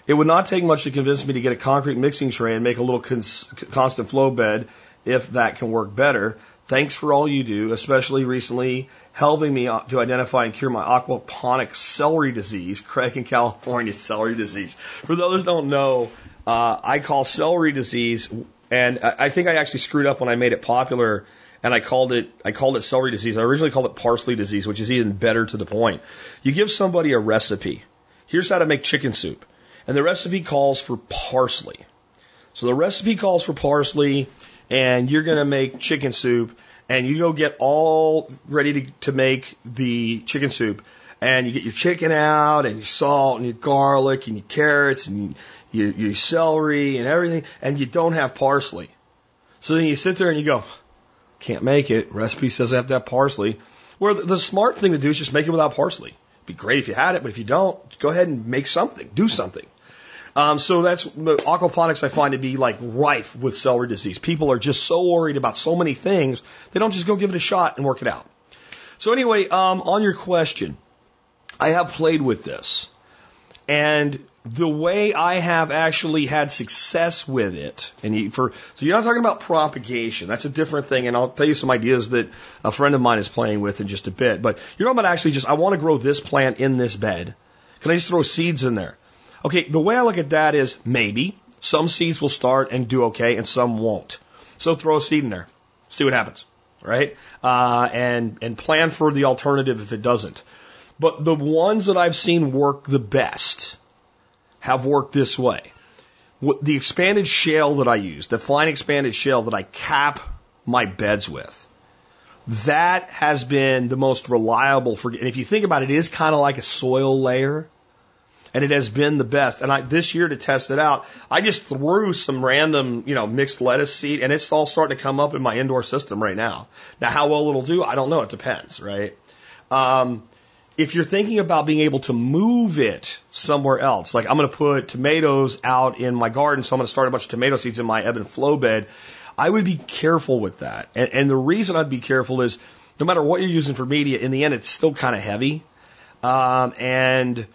[SPEAKER 2] It would not take much to convince me to get a concrete mixing tray and make a little cons- constant flow bed if that can work better. Thanks for all you do, especially recently helping me to identify and cure my aquaponic celery disease, (laughs) Craig in California celery disease. For those who don't know, uh, I call celery disease and I think I actually screwed up when I made it popular and I called it I called it celery disease. I originally called it parsley disease, which is even better to the point. You give somebody a recipe. Here's how to make chicken soup. And the recipe calls for parsley. So the recipe calls for parsley and you're going to make chicken soup and you go get all ready to, to make the chicken soup and you get your chicken out and your salt and your garlic and your carrots and your, your celery and everything, and you don't have parsley. So then you sit there and you go, can't make it. Recipe says I have to have parsley. Where the, the smart thing to do is just make it without parsley. It'd be great if you had it, but if you don't, go ahead and make something. Do something. Um, so that's aquaponics I find to be like rife with celery disease. People are just so worried about so many things, they don't just go give it a shot and work it out. So anyway, um, on your question, I have played with this. And the way I have actually had success with it, and you, for so you're not talking about propagation. That's a different thing, and I'll tell you some ideas that a friend of mine is playing with in just a bit. But you're talking about actually just I want to grow this plant in this bed. Can I just throw seeds in there? Okay, the way I look at that is maybe some seeds will start and do okay, and some won't. So throw a seed in there, see what happens, right? Uh, and and plan for the alternative if it doesn't. But the ones that I've seen work the best have worked this way. The expanded shale that I use, the fine expanded shale that I cap my beds with, that has been the most reliable for, and if you think about it, it is kind of like a soil layer and it has been the best. And I, this year to test it out, I just threw some random, you know, mixed lettuce seed and it's all starting to come up in my indoor system right now. Now, how well it'll do, I don't know. It depends, right? Um, if you're thinking about being able to move it somewhere else, like I'm going to put tomatoes out in my garden, so I'm going to start a bunch of tomato seeds in my ebb and flow bed, I would be careful with that. And, and the reason I'd be careful is no matter what you're using for media, in the end, it's still kind of heavy. Um, and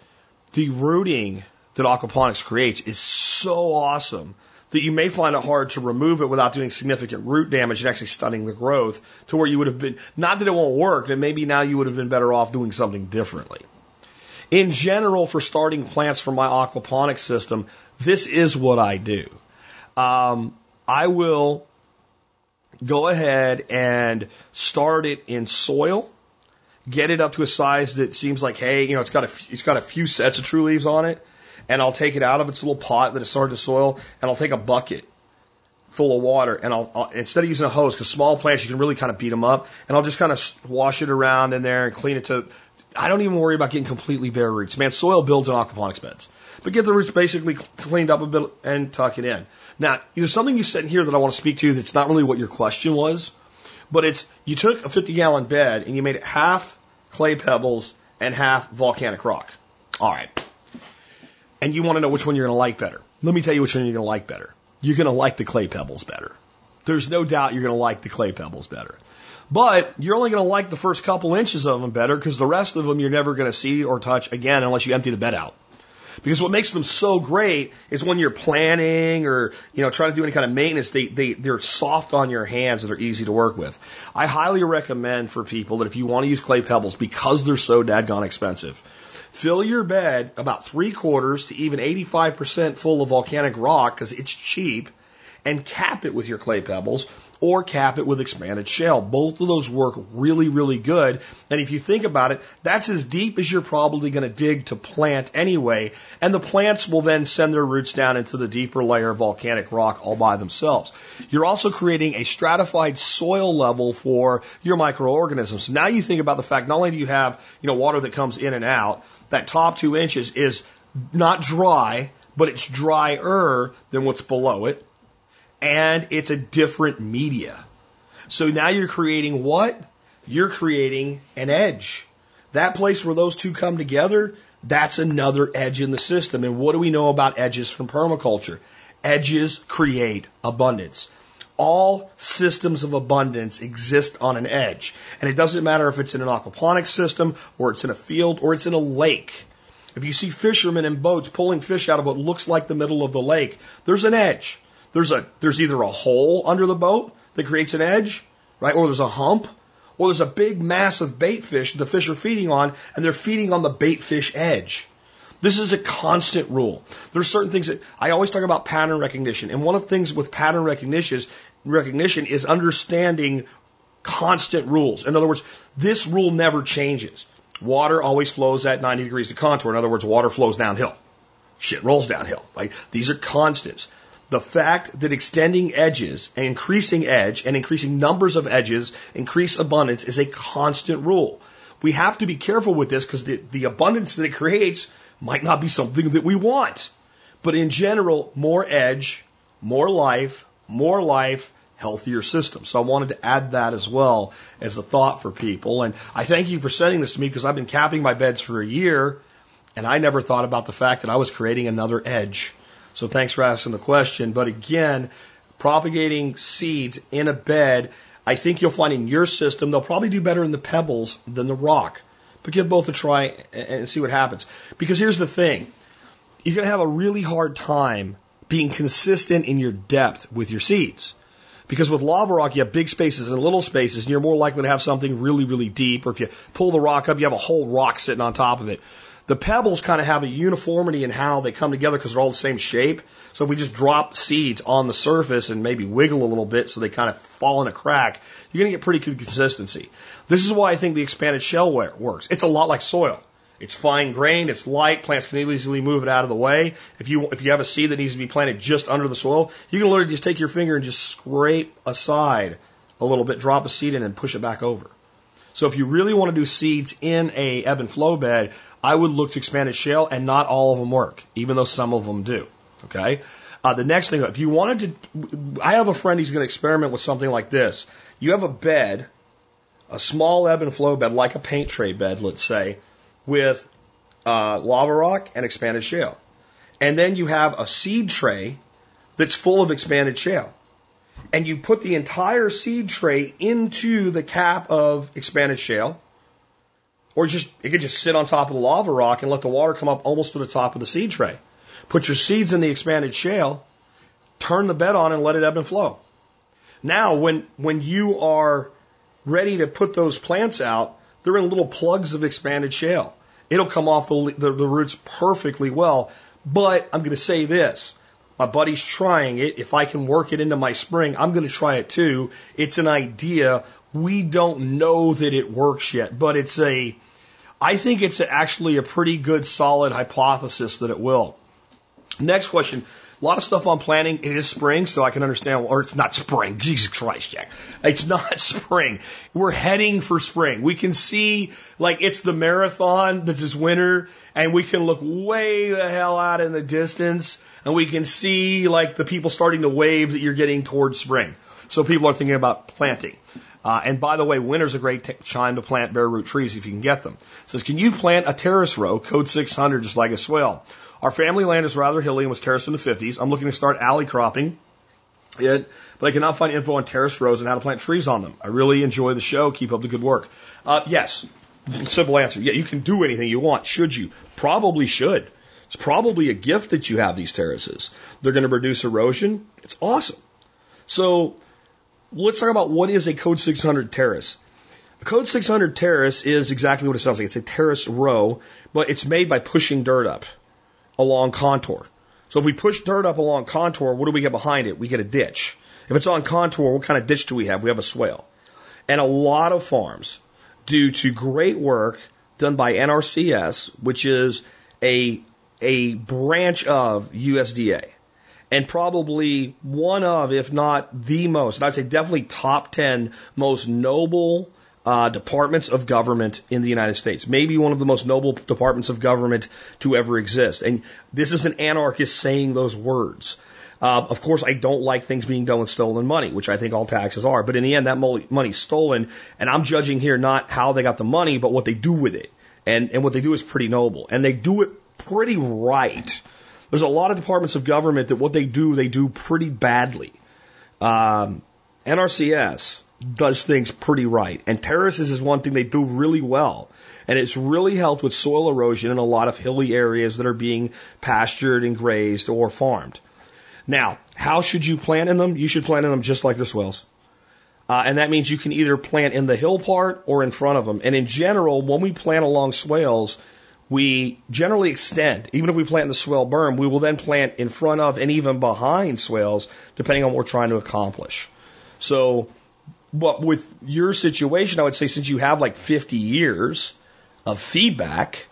[SPEAKER 2] the rooting that aquaponics creates is so awesome that you may find it hard to remove it without doing significant root damage and actually stunning the growth to where you would have been, not that it won't work, that maybe now you would have been better off doing something differently. In general, for starting plants for my aquaponics system, this is what I do. Um, I will go ahead and start it in soil, get it up to a size that seems like, hey, you know, it's got a, it's got a few sets of true leaves on it and I'll take it out of its little pot that is started to soil, and I'll take a bucket full of water, and I'll, I'll instead of using a hose, because small plants you can really kind of beat them up, and I'll just kind of wash it around in there and clean it to. I don't even worry about getting completely bare roots. Man, soil builds in aquaponics beds, but get the roots basically cleaned up a bit and tuck it in. Now, there's something you said in here that I want to speak to that's not really what your question was, but it's you took a 50 gallon bed and you made it half clay pebbles and half volcanic rock. All right and you want to know which one you're going to like better. Let me tell you which one you're going to like better. You're going to like the clay pebbles better. There's no doubt you're going to like the clay pebbles better. But you're only going to like the first couple inches of them better because the rest of them you're never going to see or touch again unless you empty the bed out. Because what makes them so great is when you're planning or, you know, trying to do any kind of maintenance, they, they, they're soft on your hands and they're easy to work with. I highly recommend for people that if you want to use clay pebbles because they're so dadgone expensive, fill your bed about three quarters to even 85% full of volcanic rock because it's cheap and cap it with your clay pebbles or cap it with expanded shale. Both of those work really, really good. And if you think about it, that's as deep as you're probably going to dig to plant anyway. And the plants will then send their roots down into the deeper layer of volcanic rock all by themselves. You're also creating a stratified soil level for your microorganisms. Now you think about the fact not only do you have, you know, water that comes in and out, that top two inches is not dry, but it's drier than what's below it and it's a different media. So now you're creating what? You're creating an edge. That place where those two come together, that's another edge in the system. And what do we know about edges from permaculture? Edges create abundance. All systems of abundance exist on an edge. And it doesn't matter if it's in an aquaponics system or it's in a field or it's in a lake. If you see fishermen in boats pulling fish out of what looks like the middle of the lake, there's an edge. There's a there's either a hole under the boat that creates an edge, right? Or there's a hump, or there's a big massive bait fish the fish are feeding on, and they're feeding on the bait fish edge. This is a constant rule. There's certain things that I always talk about pattern recognition, and one of the things with pattern recognition is, recognition is understanding constant rules. In other words, this rule never changes. Water always flows at 90 degrees to contour. In other words, water flows downhill. Shit rolls downhill. Like these are constants the fact that extending edges and increasing edge and increasing numbers of edges increase abundance is a constant rule. We have to be careful with this because the, the abundance that it creates might not be something that we want. But in general, more edge, more life, more life, healthier system. So I wanted to add that as well as a thought for people. And I thank you for sending this to me because I've been capping my beds for a year and I never thought about the fact that I was creating another edge so thanks for asking the question. But again, propagating seeds in a bed, I think you'll find in your system, they'll probably do better in the pebbles than the rock. But give both a try and see what happens. Because here's the thing. You're going to have a really hard time being consistent in your depth with your seeds. Because with lava rock, you have big spaces and little spaces, and you're more likely to have something really, really deep. Or if you pull the rock up, you have a whole rock sitting on top of it. The pebbles kind of have a uniformity in how they come together because they're all the same shape. So if we just drop seeds on the surface and maybe wiggle a little bit so they kind of fall in a crack, you're going to get pretty good consistency. This is why I think the expanded shale works. It's a lot like soil. It's fine grained, it's light, plants can easily move it out of the way. If you if you have a seed that needs to be planted just under the soil, you can literally just take your finger and just scrape aside a little bit, drop a seed in and push it back over. So if you really want to do seeds in a ebb and flow bed, I would look to expand expanded shale, and not all of them work, even though some of them do. Okay. Uh, the next thing, if you wanted to, I have a friend who's going to experiment with something like this. You have a bed, a small ebb and flow bed, like a paint tray bed, let's say, with uh, lava rock and expanded shale. And then you have a seed tray that's full of expanded shale. And you put the entire seed tray into the cap of expanded shale or just, it could just sit on top of the lava rock and let the water come up almost to the top of the seed tray. Put your seeds in the expanded shale, turn the bed on and let it ebb and flow. Now, when, when you are ready to put those plants out, they're in little plugs of expanded shale. It'll come off the, the, the roots perfectly well. But I'm going to say this. My buddy's trying it. If I can work it into my spring, I'm going to try it too. It's an idea. We don't know that it works yet, but it's a, I think it's actually a pretty good solid hypothesis that it will. Next question. A lot of stuff on planning. It is spring, so I can understand, or it's not spring. (laughs) Jesus Christ, Jack. It's not (laughs) spring. We're heading for spring. We can see, like, it's the marathon that is winter, and we can look way the hell out in the distance, and we can see, like, the people starting to wave that you're getting towards spring. So people are thinking about planting. Uh, and by the way, winter's a great time to plant bare root trees if you can get them. It says, can you plant a terrace row, code 600, just like a swale? Our family land is rather hilly and was terraced in the 50s. I'm looking to start alley cropping It, but I cannot find info on terrace rows and how to plant trees on them. I really enjoy the show. Keep up the good work. Uh, yes. Simple answer. Yeah, you can do anything you want. Should you? Probably should. It's probably a gift that you have these terraces. They're going to reduce erosion. It's awesome. So let's talk about what is a Code 600 terrace. A Code 600 terrace is exactly what it sounds like. It's a terrace row, but it's made by pushing dirt up along contour. So if we push dirt up along contour, what do we get behind it? We get a ditch. If it's on contour, what kind of ditch do we have? We have a swale. And a lot of farms, due to great work done by NRCS, which is a, a branch of USDA, and probably one of, if not the most, and I'd say definitely top 10 most noble uh, departments of government in the United States. Maybe one of the most noble departments of government to ever exist. And this is an anarchist saying those words. Uh, of course, I don't like things being done with stolen money, which I think all taxes are. But in the end, that money's stolen, and I'm judging here not how they got the money, but what they do with it. And and what they do is pretty noble, and they do it pretty right. There's a lot of departments of government that what they do, they do pretty badly. Um, NRCS does things pretty right. And terraces is one thing they do really well. And it's really helped with soil erosion in a lot of hilly areas that are being pastured and grazed or farmed. Now, how should you plant in them? You should plant in them just like the swales. Uh, and that means you can either plant in the hill part or in front of them. And in general, when we plant along swales, we generally extend. Even if we plant in the swale berm, we will then plant in front of and even behind swales, depending on what we're trying to accomplish. So but with your situation, I would say since you have like 50 years of feedback,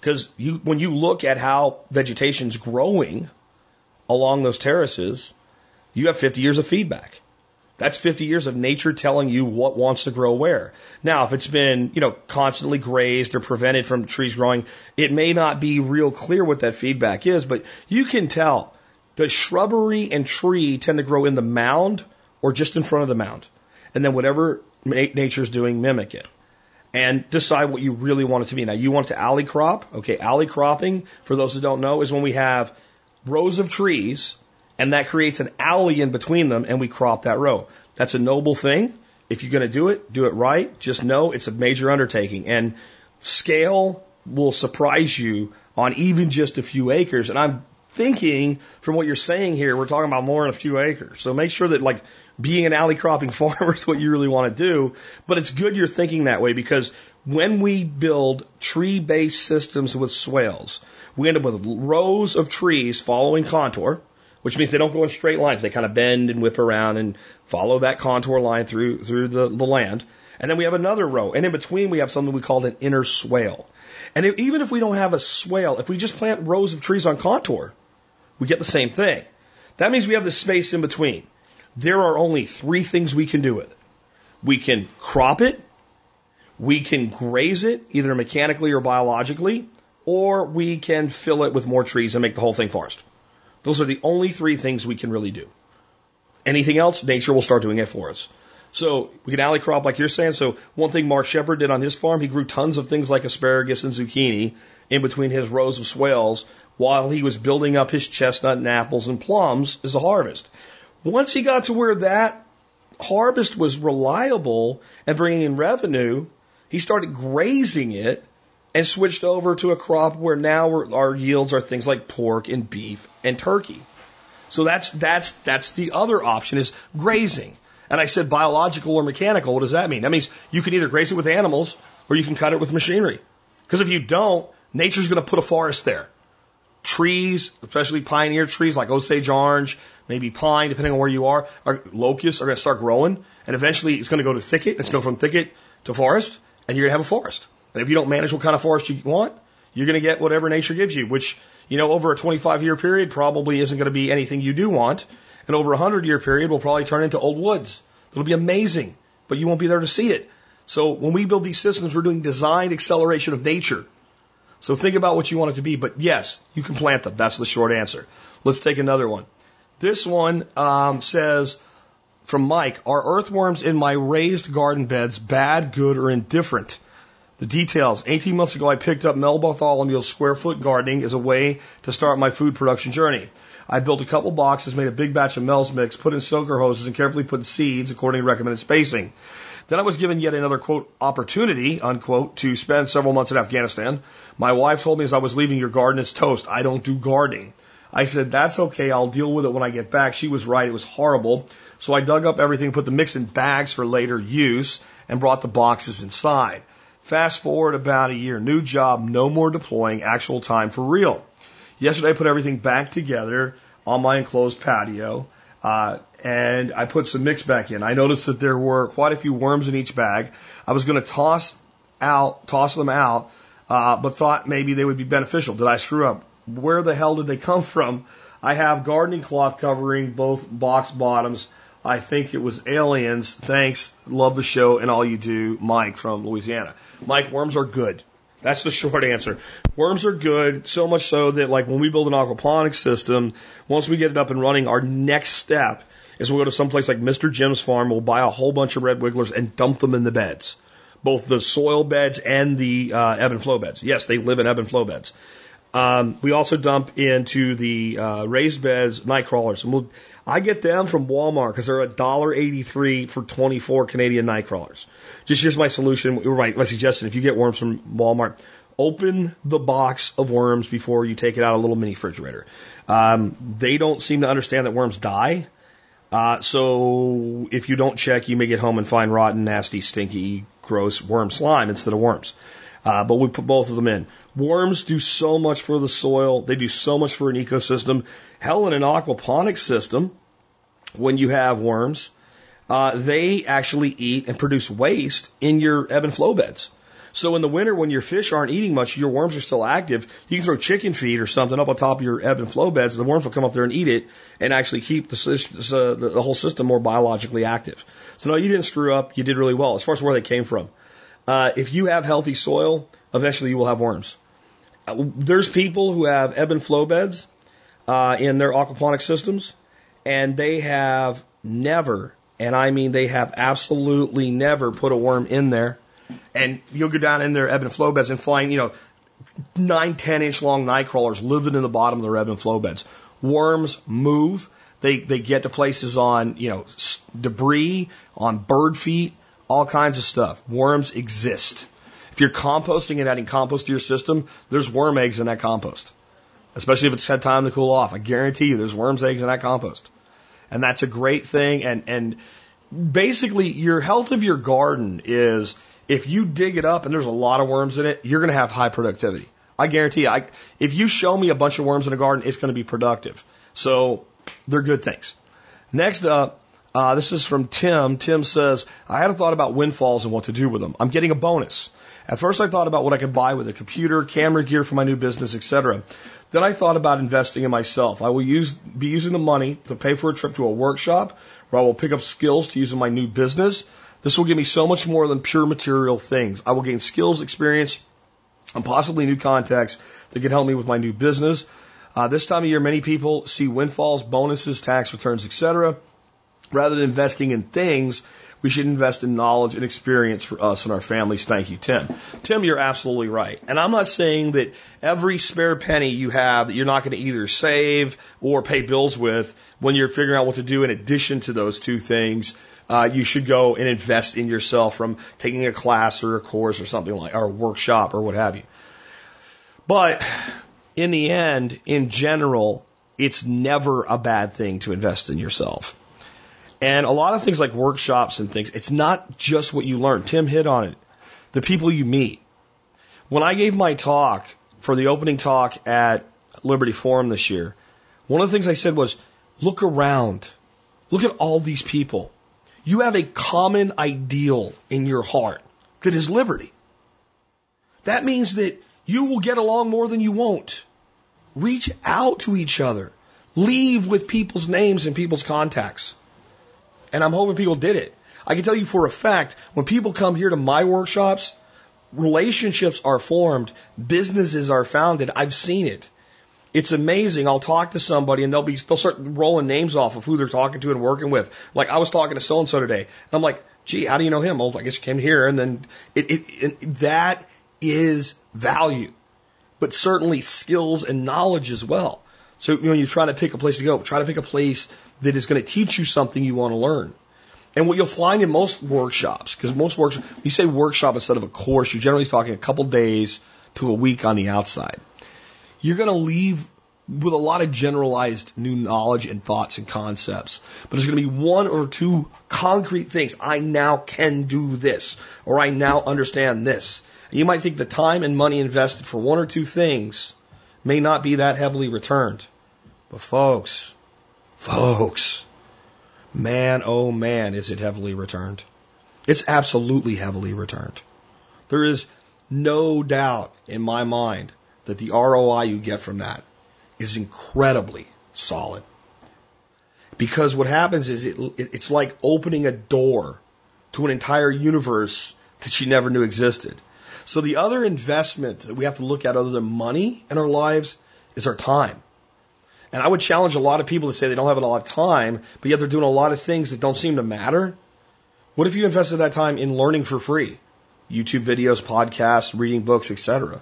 [SPEAKER 2] because you, when you look at how vegetation's growing along those terraces, you have 50 years of feedback. That's 50 years of nature telling you what wants to grow where. Now, if it's been, you know, constantly grazed or prevented from trees growing, it may not be real clear what that feedback is, but you can tell. The shrubbery and tree tend to grow in the mound or just in front of the mound and then whatever nature's doing, mimic it. And decide what you really want it to be. Now, you want to alley crop. Okay, alley cropping, for those who don't know, is when we have rows of trees and that creates an alley in between them and we crop that row. That's a noble thing. If you're going to do it, do it right. Just know it's a major undertaking and scale will surprise you on even just a few acres. And I'm thinking from what you're saying here, we're talking about more than a few acres. So make sure that like being an alley cropping (laughs) farmer is what you really want to do. But it's good you're thinking that way because when we build tree based systems with swales, we end up with rows of trees following contour, which means they don't go in straight lines. They kind of bend and whip around and follow that contour line through, through the, the land. And then we have another row. And in between, we have something we call an inner swale. And if, even if we don't have a swale, if we just plant rows of trees on contour, we get the same thing. That means we have the space in between there are only three things we can do with it. We can crop it, we can graze it, either mechanically or biologically, or we can fill it with more trees and make the whole thing forest. Those are the only three things we can really do. Anything else, nature will start doing it for us. So we can alley crop like you're saying. So one thing Mark Shepard did on his farm, he grew tons of things like asparagus and zucchini in between his rows of swales while he was building up his chestnut and apples and plums as a harvest. Once he got to where that harvest was reliable and bringing in revenue, he started grazing it and switched over to a crop where now our yields are things like pork and beef and turkey. So that's that's that's the other option is grazing. And I said biological or mechanical. What does that mean? That means you can either graze it with animals or you can cut it with machinery. Because if you don't, nature's going to put a forest there trees, especially pioneer trees like Osage orange, maybe pine, depending on where you are, are locusts are going to start growing, and eventually it's going to go to thicket. It's going from thicket to forest, and you're going to have a forest. And if you don't manage what kind of forest you want, you're going to get whatever nature gives you, which you know over a 25 year period probably isn't going to be anything you do want, and over a 100 year period will probably turn into old woods. It'll be amazing, but you won't be there to see it. So when we build these systems, we're doing design acceleration of nature. So think about what you want it to be. But yes, you can plant them. That's the short answer. Let's take another one. This one um, says from Mike Are earthworms in my raised garden beds bad, good, or indifferent? The details. 18 months ago, I picked up Mel Bartholomew's Square Foot Gardening as a way to start my food production journey. I built a couple boxes, made a big batch of Mel's mix, put in soaker hoses, and carefully put in seeds according to recommended spacing. Then I was given yet another quote opportunity unquote to spend several months in Afghanistan. My wife told me as I was leaving, your garden is toast. I don't do gardening. I said, that's okay. I'll deal with it when I get back. She was right. It was horrible. So I dug up everything, put the mix in bags for later use, and brought the boxes inside. Fast forward about a year, new job, no more deploying, actual time for real. Yesterday I put everything back together on my enclosed patio, uh, and I put some mix back in. I noticed that there were quite a few worms in each bag. I was going to toss out, toss them out, uh, but thought maybe they would be beneficial. Did I screw up? Where the hell did they come from? I have gardening cloth covering both box bottoms. I think it was aliens. Thanks. Love the show and all you do, Mike from Louisiana. Mike, worms are good. That's the (laughs) short answer. Worms are good, so much so that like when we build an aquaponics system, once we get it up and running, our next step is we'll go to some place like Mr. Jim's farm, we'll buy a whole bunch of red wigglers and dump them in the beds. Both the soil beds and the uh, ebb and flow beds. Yes, they live in ebb and flow beds. Um, we also dump into the uh, raised beds night crawlers. And we'll, I get them from Walmart because they're a dollar eighty three for twenty four Canadian night crawlers. Just here's my solution, right? My suggestion: if you get worms from Walmart, open the box of worms before you take it out of a little mini refrigerator. Um, they don't seem to understand that worms die. Uh, so if you don't check, you may get home and find rotten, nasty, stinky, gross worm slime instead of worms. Uh, but we put both of them in. Worms do so much for the soil. They do so much for an ecosystem. Hell, in an aquaponics system, when you have worms, uh, they actually eat and produce waste in your ebb and flow beds. So in the winter, when your fish aren't eating much, your worms are still active. You can throw chicken feed or something up on top of your ebb and flow beds, and the worms will come up there and eat it, and actually keep the, uh, the whole system more biologically active. So no, you didn't screw up. You did really well as far as where they came from. Uh, if you have healthy soil, eventually you will have worms. Uh, there's people who have ebb and flow beds uh, in their aquaponic systems, and they have never, and I mean they have absolutely never put a worm in there. And you'll go down in their ebb and flow beds and find, you know, nine, ten inch long night crawlers living in the bottom of their ebb and flow beds. Worms move. They they get to places on you know debris, on bird feet, all kinds of stuff. Worms exist. If you're composting and adding compost to your system, there's worm eggs in that compost. Especially if it's had time to cool off. I guarantee you there's worms eggs in that compost. And that's a great thing. And, and basically your health of your garden is if you dig it up and there's a lot of worms in it, you're going to have high productivity. I guarantee you. I, if you show me a bunch of worms in a garden, it's going to be productive. So they're good things. Next up, uh, this is from Tim. Tim says, I had a thought about windfalls and what to do with them. I'm getting a bonus. At first I thought about what I could buy with a computer, camera gear for my new business, etc. Then I thought about investing in myself. I will use, be using the money to pay for a trip to a workshop where I will pick up skills to use in my new business. This will give me so much more than pure material things. I will gain skills, experience, and possibly new contacts that can help me with my new business. Uh, this time of year, many people see windfalls, bonuses, tax returns, etc. Rather than investing in things, we should invest in knowledge and experience for us and our families. Thank you, Tim. Tim, you're absolutely right. And I'm not saying that every spare penny you have that you're not going to either save or pay bills with when you're figuring out what to do in addition to those two things, uh, you should go and invest in yourself from taking a class or a course or something like, or a workshop or what have you. But in the end, in general, it's never a bad thing to invest in yourself. And a lot of things like workshops and things, it's not just what you learn. Tim hit on it. The people you meet. When I gave my talk for the opening talk at Liberty Forum this year, one of the things I said was, look around. Look at all these people. You have a common ideal in your heart that is liberty. That means that you will get along more than you won't. Reach out to each other. Leave with people's names and people's contacts. And I'm hoping people did it. I can tell you for a fact, when people come here to my workshops, relationships are formed, businesses are founded. I've seen it. It's amazing. I'll talk to somebody and they'll be they'll start rolling names off of who they're talking to and working with. Like I was talking to so and so today, and I'm like, "Gee, how do you know him?" Well, I guess you came here, and then it, it, it that is value, but certainly skills and knowledge as well. So when you're trying to pick a place to go, try to pick a place that is going to teach you something you want to learn. And what you'll find in most workshops, because most workshops, you say workshop instead of a course, you're generally talking a couple days to a week on the outside. You're going to leave with a lot of generalized new knowledge and thoughts and concepts. But there's going to be one or two concrete things. I now can do this, or I now understand this. And you might think the time and money invested for one or two things may not be that heavily returned. But folks, folks, man, oh man, is it heavily returned. It's absolutely heavily returned. There is no doubt in my mind that the ROI you get from that is incredibly solid. Because what happens is it, it's like opening a door to an entire universe that you never knew existed. So the other investment that we have to look at other than money in our lives is our time. And I would challenge a lot of people to say they don't have a lot of time, but yet they're doing a lot of things that don't seem to matter. What if you invested that time in learning for free? YouTube videos, podcasts, reading books, etc.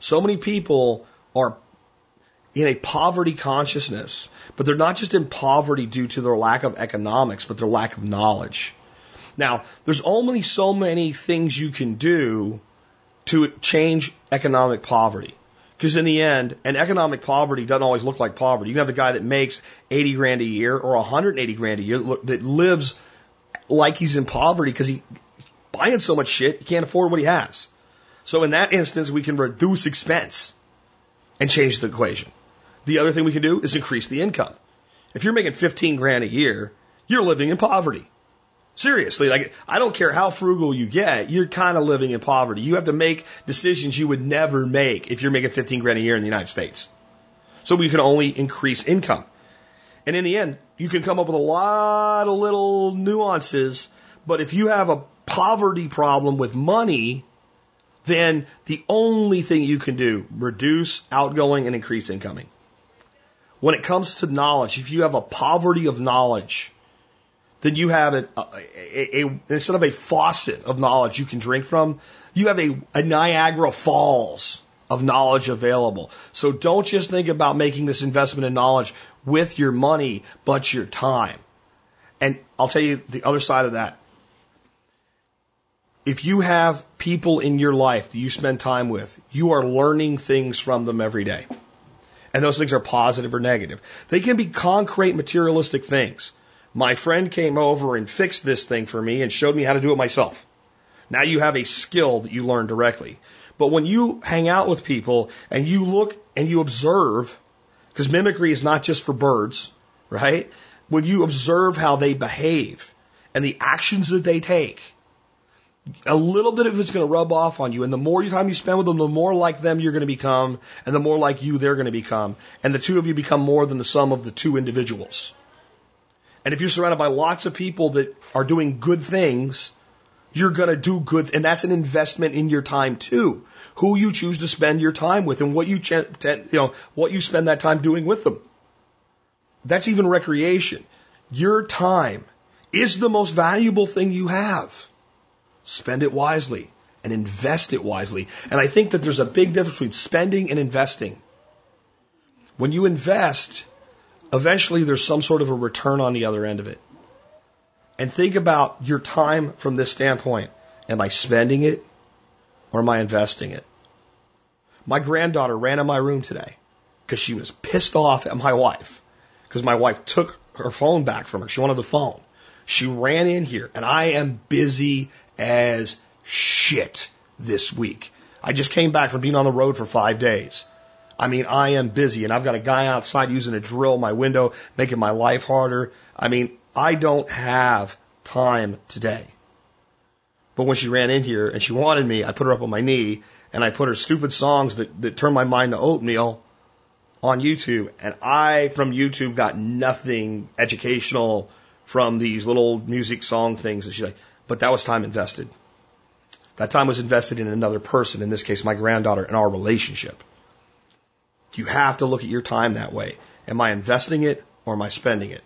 [SPEAKER 2] So many people are in a poverty consciousness, but they're not just in poverty due to their lack of economics, but their lack of knowledge. Now, there's only so many things you can do to change economic poverty. Because in the end, an economic poverty doesn't always look like poverty. You can have a guy that makes 80 grand a year or 180 grand a year that lives like he's in poverty because he's buying so much shit, he can't afford what he has. So in that instance, we can reduce expense and change the equation. The other thing we can do is increase the income. If you're making 15 grand a year, you're living in poverty. Seriously, like I don't care how frugal you get, you're kind of living in poverty. You have to make decisions you would never make if you're making 15 grand a year in the United States. So we can only increase income. And in the end, you can come up with a lot of little nuances, but if you have a poverty problem with money, then the only thing you can do, reduce outgoing and increase incoming. When it comes to knowledge, if you have a poverty of knowledge, then you have a, a, a, a, instead of a faucet of knowledge you can drink from, you have a, a Niagara Falls of knowledge available. So don't just think about making this investment in knowledge with your money, but your time. And I'll tell you the other side of that. If you have people in your life that you spend time with, you are learning things from them every day. And those things are positive or negative. They can be concrete materialistic things. My friend came over and fixed this thing for me and showed me how to do it myself. Now you have a skill that you learn directly. But when you hang out with people and you look and you observe, because mimicry is not just for birds, right? When you observe how they behave and the actions that they take, a little bit of it's going to rub off on you. And the more time you spend with them, the more like them you're going to become, and the more like you they're going to become. And the two of you become more than the sum of the two individuals. And if you're surrounded by lots of people that are doing good things, you're going to do good. And that's an investment in your time too. Who you choose to spend your time with and what you, ch- you know, what you spend that time doing with them. That's even recreation. Your time is the most valuable thing you have. Spend it wisely and invest it wisely. And I think that there's a big difference between spending and investing. When you invest, eventually there's some sort of a return on the other end of it. And think about your time from this standpoint. Am I spending it or am I investing it? My granddaughter ran in my room today because she was pissed off at my wife because my wife took her phone back from her. She wanted the phone. She ran in here and I am busy as shit this week. I just came back from being on the road for five days. I mean, I am busy and I've got a guy outside using a drill my window, making my life harder. I mean, I don't have time today. But when she ran in here and she wanted me, I put her up on my knee and I put her stupid songs that, that turn my mind to oatmeal on YouTube. And I, from YouTube, got nothing educational from these little music song things. And she's like, but that was time invested. That time was invested in another person, in this case, my granddaughter, and our relationship. You have to look at your time that way. Am I investing it or am I spending it?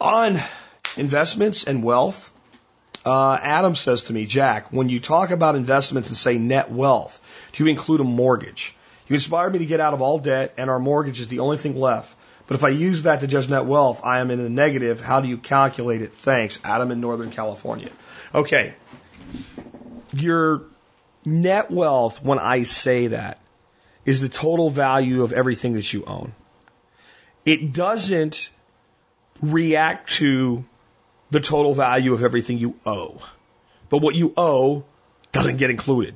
[SPEAKER 2] On investments and wealth, Uh, Adam says to me, Jack, when you talk about investments and say net wealth, do you include a mortgage? You inspired me to get out of all debt, and our mortgage is the only thing left. But if I use that to judge net wealth, I am in the negative. How do you calculate it? Thanks, Adam in Northern California. Okay. Your net wealth, when I say that, is the total value of everything that you own. It doesn't react to the total value of everything you owe. But what you owe doesn't get included.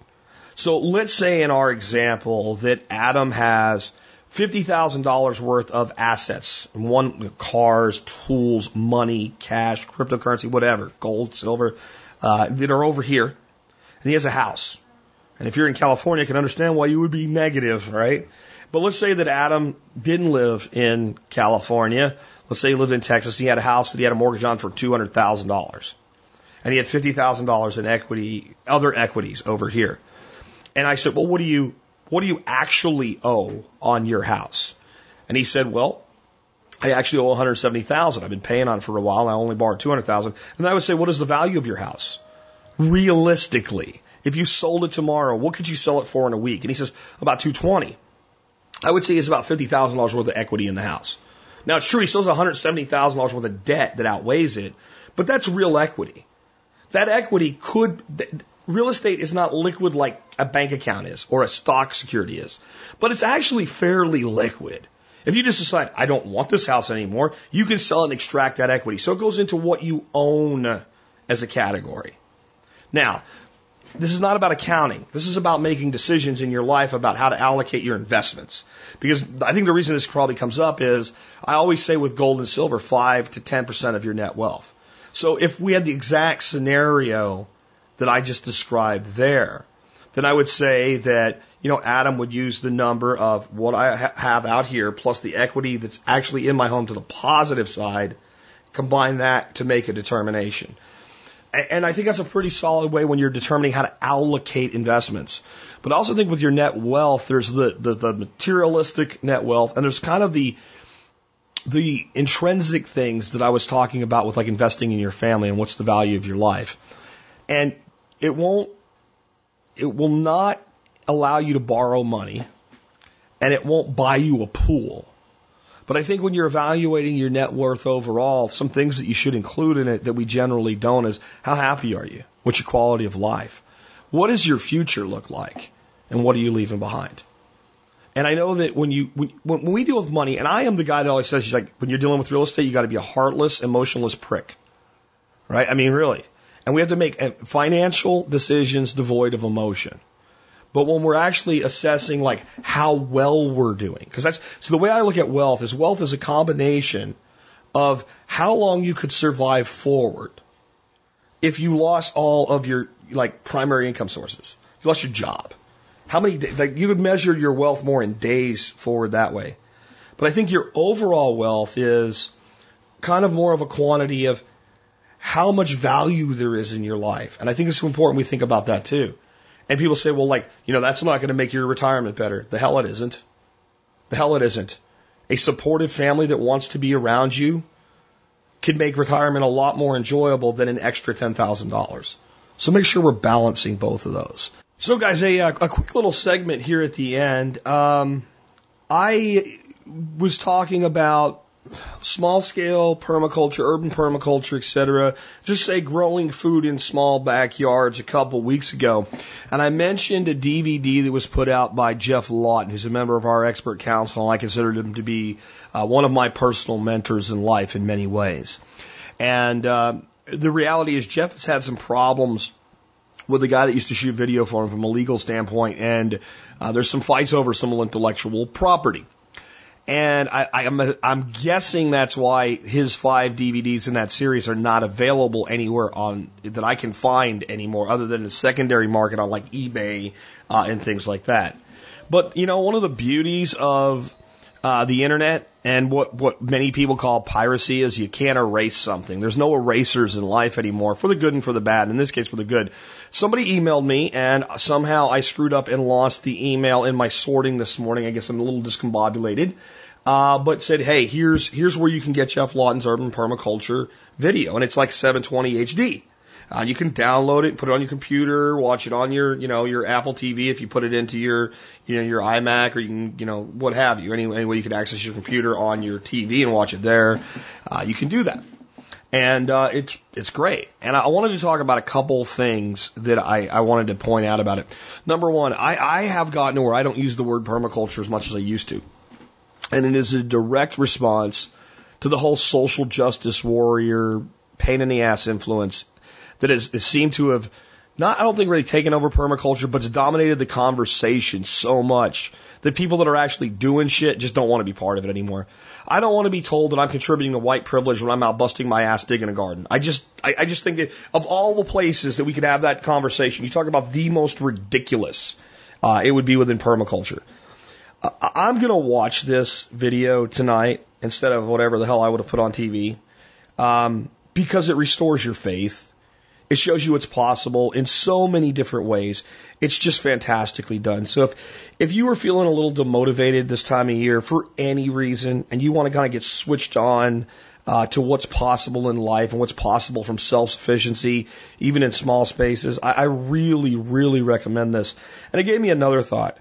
[SPEAKER 2] So let's say in our example that Adam has $50,000 worth of assets, one cars, tools, money, cash, cryptocurrency, whatever, gold, silver, uh, that are over here. And he has a house. And if you're in California, you can understand why you would be negative, right? But let's say that Adam didn't live in California. Let's say he lived in Texas. He had a house that he had a mortgage on for $200,000. And he had $50,000 in equity, other equities over here. And I said, well, what do you, what do you actually owe on your house? And he said, well, I actually owe 170,000. I've been paying on it for a while. I only borrowed 200,000. And I would say, what is the value of your house? Realistically, if you sold it tomorrow, what could you sell it for in a week? And he says, about 220. I would say it's about $50,000 worth of equity in the house. Now it's true, he still has $170,000 worth of debt that outweighs it, but that's real equity. That equity could, real estate is not liquid like a bank account is or a stock security is, but it's actually fairly liquid. If you just decide, I don't want this house anymore, you can sell and extract that equity. So it goes into what you own as a category. Now, this is not about accounting. This is about making decisions in your life about how to allocate your investments. Because I think the reason this probably comes up is I always say with gold and silver, 5 to 10% of your net wealth. So if we had the exact scenario that I just described there, then I would say that, you know, Adam would use the number of what I ha- have out here plus the equity that's actually in my home to the positive side, combine that to make a determination. And I think that's a pretty solid way when you're determining how to allocate investments. But I also think with your net wealth, there's the, the, the materialistic net wealth, and there's kind of the the intrinsic things that I was talking about with like investing in your family and what's the value of your life. And it won't it will not allow you to borrow money and it won't buy you a pool. But I think when you're evaluating your net worth overall, some things that you should include in it that we generally don't is how happy are you? What's your quality of life? What does your future look like? And what are you leaving behind? And I know that when you when, when we deal with money, and I am the guy that always says, like, when you're dealing with real estate, you got to be a heartless, emotionless prick, right? I mean, really. And we have to make uh, financial decisions devoid of emotion but when we're actually assessing like how well we're doing, because that's so the way I look at wealth is wealth is a combination of how long you could survive forward if you lost all of your like primary income sources, you lost your job. How many like you could measure your wealth more in days forward that way. But I think your overall wealth is kind of more of a quantity of how much value there is in your life. And I think it's important we think about that too. And people say, well, like, you know, that's not going to make your retirement better. The hell it isn't. The hell it isn't. A supportive family that wants to be around you can make retirement a lot more enjoyable than an extra $10,000. So make sure we're balancing both of those. So guys, a, uh, a quick little segment here at the end. Um, I was talking about small scale permaculture, urban permaculture, etc. Just say growing food in small backyards a couple weeks ago. And I mentioned a DVD that was put out by Geoff Lawton, who's a member of our expert council. And I consider him to be uh, one of my personal mentors in life in many ways. And uh, the reality is, Geoff has had some problems with the guy that used to shoot video for him from a legal standpoint, and uh, there's some fights over some intellectual property. And I, I, am I'm guessing that's why his five DVDs in that series are not available anywhere on that I can find anymore, other than the secondary market on like eBay uh, and things like that. But you know, one of the beauties of uh, the internet and what what many people call piracy is you can't erase something. There's no erasers in life anymore for the good and for the bad. In this case, for the good. Somebody emailed me and somehow I screwed up and lost the email in my sorting this morning. I guess I'm a little discombobulated uh, but said, hey, here's here's where you can get Geoff Lawton's urban permaculture video, and it's like 720 HD. Uh, you can download it, put it on your computer, watch it on your, you know, your Apple TV if you put it into your, you know, your iMac or you can, you know, what have you. Any, any way you can access your computer on your TV and watch it there, uh, you can do that. And uh, it's it's great. And I wanted to talk about a couple things that I, I wanted to point out about it. Number one, I, I have gotten to where I don't use the word permaculture as much as I used to. And it is a direct response to the whole social justice warrior, pain in the ass influence that has, has seemed to have not, I don't think really taken over permaculture, but it's dominated the conversation so much that people that are actually doing shit just don't want to be part of it anymore. I don't want to be told that I'm contributing to white privilege when I'm out busting my ass digging a garden. I just, I, I just think that of all the places that we could have that conversation, you talk about the most ridiculous, uh, it would be within permaculture. I'm going to watch this video tonight instead of whatever the hell I would have put on TV, um, because it restores your faith. It shows you what's possible in so many different ways. It's just fantastically done. So if, if you were feeling a little demotivated this time of year for any reason and you want to kind of get switched on, uh, to what's possible in life and what's possible from self-sufficiency, even in small spaces, I, I really, really recommend this. And it gave me another thought.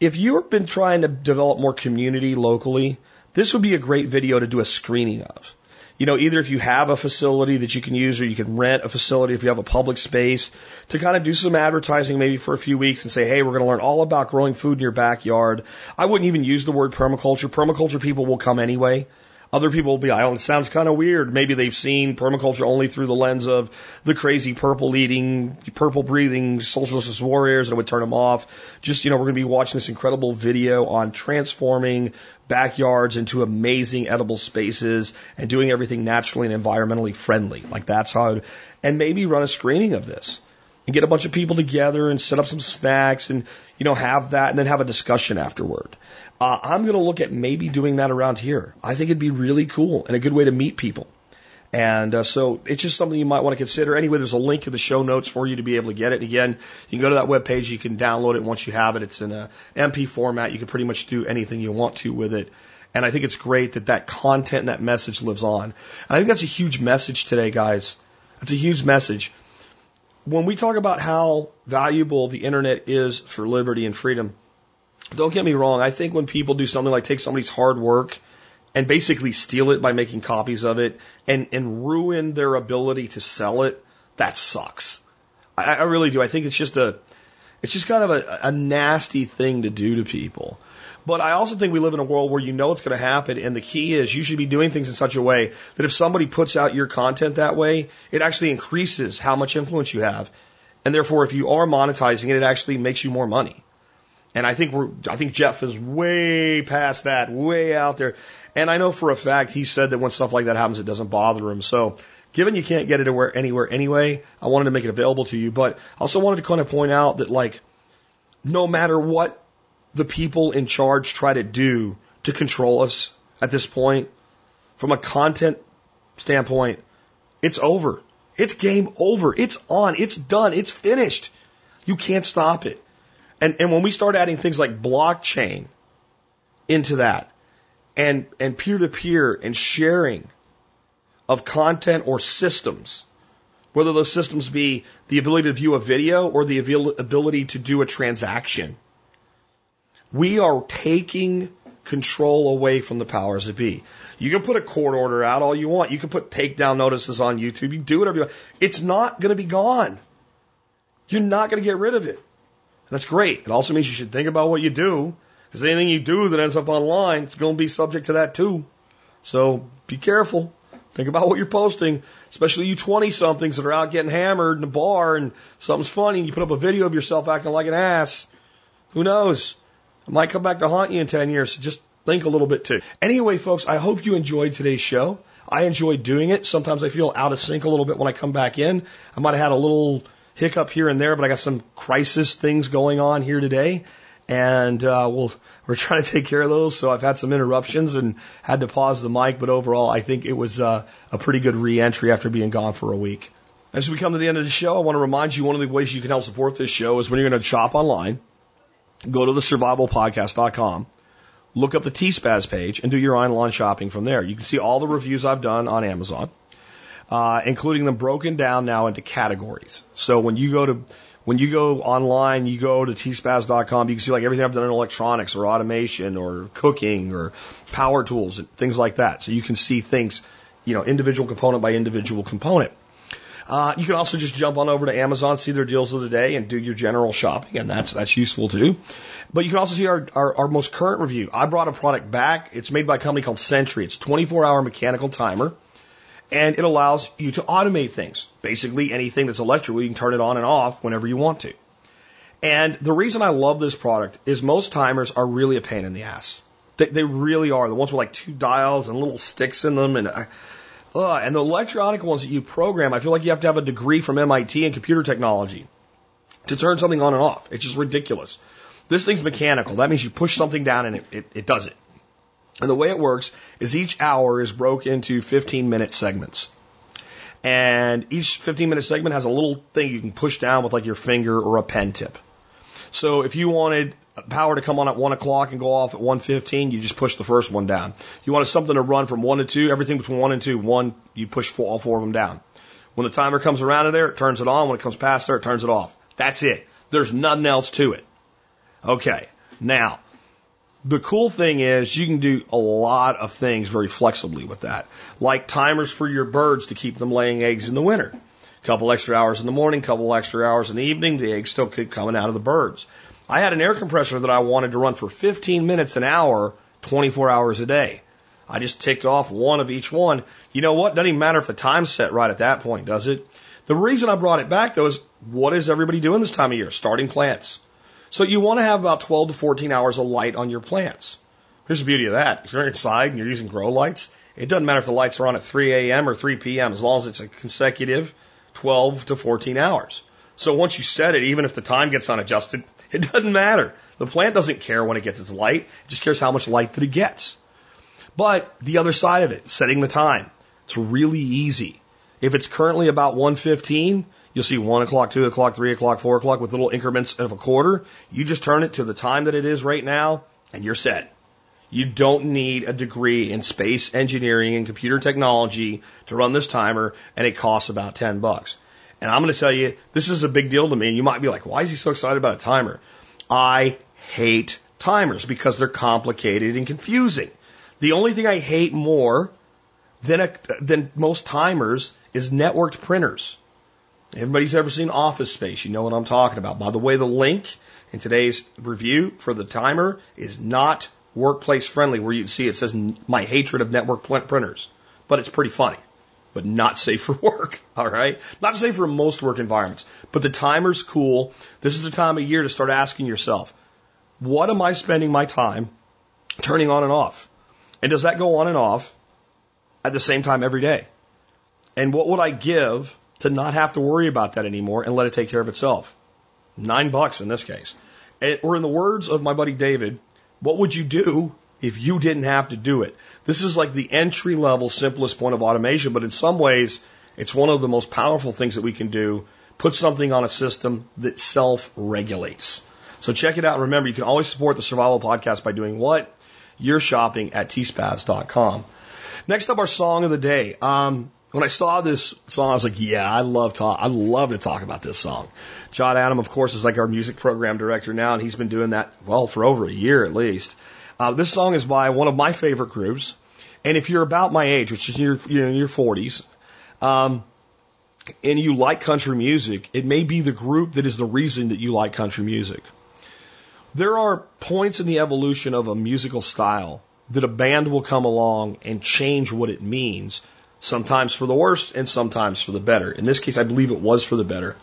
[SPEAKER 2] If you've been trying to develop more community locally, this would be a great video to do a screening of you know, either if you have a facility that you can use or you can rent a facility if you have a public space to kind of do some advertising maybe for a few weeks and say, hey, we're going to learn all about growing food in your backyard. I wouldn't even use the word permaculture. Permaculture people will come anyway. Other people will be, I oh, it sounds kind of weird. Maybe they've seen permaculture only through the lens of the crazy purple eating, purple breathing social justice warriors and would turn them off. Just, you know, we're going to be watching this incredible video on transforming backyards into amazing edible spaces and doing everything naturally and environmentally friendly. Like that's how, I'd, and maybe run a screening of this and get a bunch of people together and set up some snacks and, you know, have that and then have a discussion afterward. Uh, I'm going to look at maybe doing that around here. I think it'd be really cool and a good way to meet people. And uh, so it's just something you might want to consider. Anyway, there's a link in the show notes for you to be able to get it. Again, you can go to that web page, you can download it. Once you have it, it's in a MP format. You can pretty much do anything you want to with it. And I think it's great that that content and that message lives on. And I think that's a huge message today, guys. That's a huge message. When we talk about how valuable the internet is for liberty and freedom, don't get me wrong. I think when people do something like take somebody's hard work and basically steal it by making copies of it and, and ruin their ability to sell it, that sucks. I, I really do. I think it's just a, it's just kind of a, a nasty thing to do to people. But I also think we live in a world where you know it's going to happen, and the key is you should be doing things in such a way that if somebody puts out your content that way, it actually increases how much influence you have. And therefore, if you are monetizing it, it actually makes you more money. And I think we're, I think Geoff is way past that, way out there. And I know for a fact he said that when stuff like that happens, it doesn't bother him. So given you can't get it anywhere, anywhere anyway, I wanted to make it available to you. But I also wanted to kind of point out that like, no matter what the people in charge try to do to control us at this point, from a content standpoint, it's over. It's game over. It's on. It's done. It's finished. You can't stop it. And, and when we start adding things like blockchain into that and, and peer to peer and sharing of content or systems, whether those systems be the ability to view a video or the ability to do a transaction, we are taking control away from the powers that be. You can put a court order out all you want. You can put takedown notices on YouTube. You can do whatever you want. It's not going to be gone. You're not going to get rid of it. That's great. It also means you should think about what you do, because anything you do that ends up online is going to be subject to that too. So be careful. Think about what you're posting, especially you 20 somethings that are out getting hammered in a bar and something's funny and you put up a video of yourself acting like an ass. Who knows? It might come back to haunt you in 10 years. So just think a little bit too. Anyway, folks, I hope you enjoyed today's show. I enjoyed doing it. Sometimes I feel out of sync a little bit when I come back in. I might have had a little hiccup here and there, but I got some crisis things going on here today. And uh, we'll, (laughs) we're trying to take care of those. So I've had some interruptions and had to pause the mic, but overall, I think it was uh, a pretty good reentry after being gone for a week. As we come to the end of the show, I want to remind you one of the ways you can help support this show is when you're going to shop online, go to the survivalpodcast.com, look up the T-Spaz page, and do your online shopping from there. You can see all the reviews I've done on Amazon. Uh, including them broken down now into categories. So when you go to when you go online, you go to tspaz.com, you can see like everything I've done in electronics or automation or cooking or power tools and things like that. So you can see things, you know, individual component by individual component. Uh, you can also just jump on over to Amazon, see their deals of the day, and do your general shopping, and that's that's useful too. But you can also see our, our, our most current review. I brought a product back. It's made by a company called Sentry. It's a 24 hour mechanical timer, and it allows you to automate things. Basically, anything that's electrical, you can turn it on and off whenever you want to. And the reason I love this product is most timers are really a pain in the ass. They, they really are. The ones with like two dials and little sticks in them, and uh, and the electronic ones that you program, I feel like you have to have a degree from MIT in computer technology to turn something on and off. It's just ridiculous. This thing's mechanical. That means you push something down and it, it, it does it. And the way it works is each hour is broke into 15 minute segments. And each 15 minute segment has a little thing you can push down with like your finger or a pen tip. So if you wanted power to come on at one o'clock and go off at 1:15, you just push the first one down. You wanted something to run from one to two, everything between one and two, one you push four, all four of them down. When the timer comes around to there, it turns it on. When it comes past there, it turns it off. That's it. There's nothing else to it. Okay. Now, the cool thing is you can do a lot of things very flexibly with that, like timers for your birds to keep them laying eggs in the winter. A couple extra hours in the morning, couple extra hours in the evening, the eggs still keep coming out of the birds. I had an air compressor that I wanted to run for 15 minutes an hour, 24 hours a day. I just ticked off one of each one. You know what? Doesn't even matter if the time's set right at that point, does it? The reason I brought it back though is what is everybody doing this time of year? Starting plants. So you want to have about 12 to 14 hours of light on your plants. Here's the beauty of that. If you're inside and you're using grow lights, it doesn't matter if the lights are on at 3 a.m. or 3 p.m. as long as it's a consecutive 12 to 14 hours. So once you set it, even if the time gets unadjusted, (laughs) it doesn't matter. The plant doesn't care when it gets its light. It just cares how much light that it gets. But the other side of it, setting the time. It's really easy. If it's currently about 115, you'll see 1 o'clock, 2 o'clock, 3 o'clock, 4 o'clock with little increments of a quarter. You just turn it to the time that it is right now and you're set. You don't need a degree in space engineering and computer technology to run this timer and it costs about 10 bucks. And I'm going to tell you, this is a big deal to me. And you might be like, why is he so excited about a timer? I hate timers because they're complicated and confusing. The only thing I hate more than, a, than most timers is networked printers. Everybody's ever seen Office Space, you know what I'm talking about. By the way, the link in today's review for the timer is not workplace friendly, where you see it says my hatred of network printers, but it's pretty funny but not (laughs) safe for work. All right. Not safe for most work environments, but the timer's cool. This is the time of year to start asking yourself, what am I spending my time turning on and off? And does that go on and off at the same time every day? And what would I give to not have to worry about that anymore and let it take care of itself? Nine bucks in this case. or in the words of my buddy David, what would you do if you didn't have to do it. This is like the entry level, simplest point of automation, but in some ways, it's one of the most powerful things that we can do. Put something on a system that self regulates. So check it out. Remember, you can always support the Survival Podcast by doing what? You're shopping at tspaz.com. Next up, our song of the day. Um, when I saw this song, I was like, yeah, I love talk. I love to talk about this song. John Adam, of course, is like our music program director now, and he's been doing that, well, for over a year at least. Uh, this song is by one of my favorite groups. And if you're about my age, which is your, you know, your 40s, um, and you like country music, it may be the group that is the reason that you like country music. There are points in the evolution of a musical style that a band will come along and change what it means, sometimes for the worst and sometimes for the better. In this case, I believe it was for the better.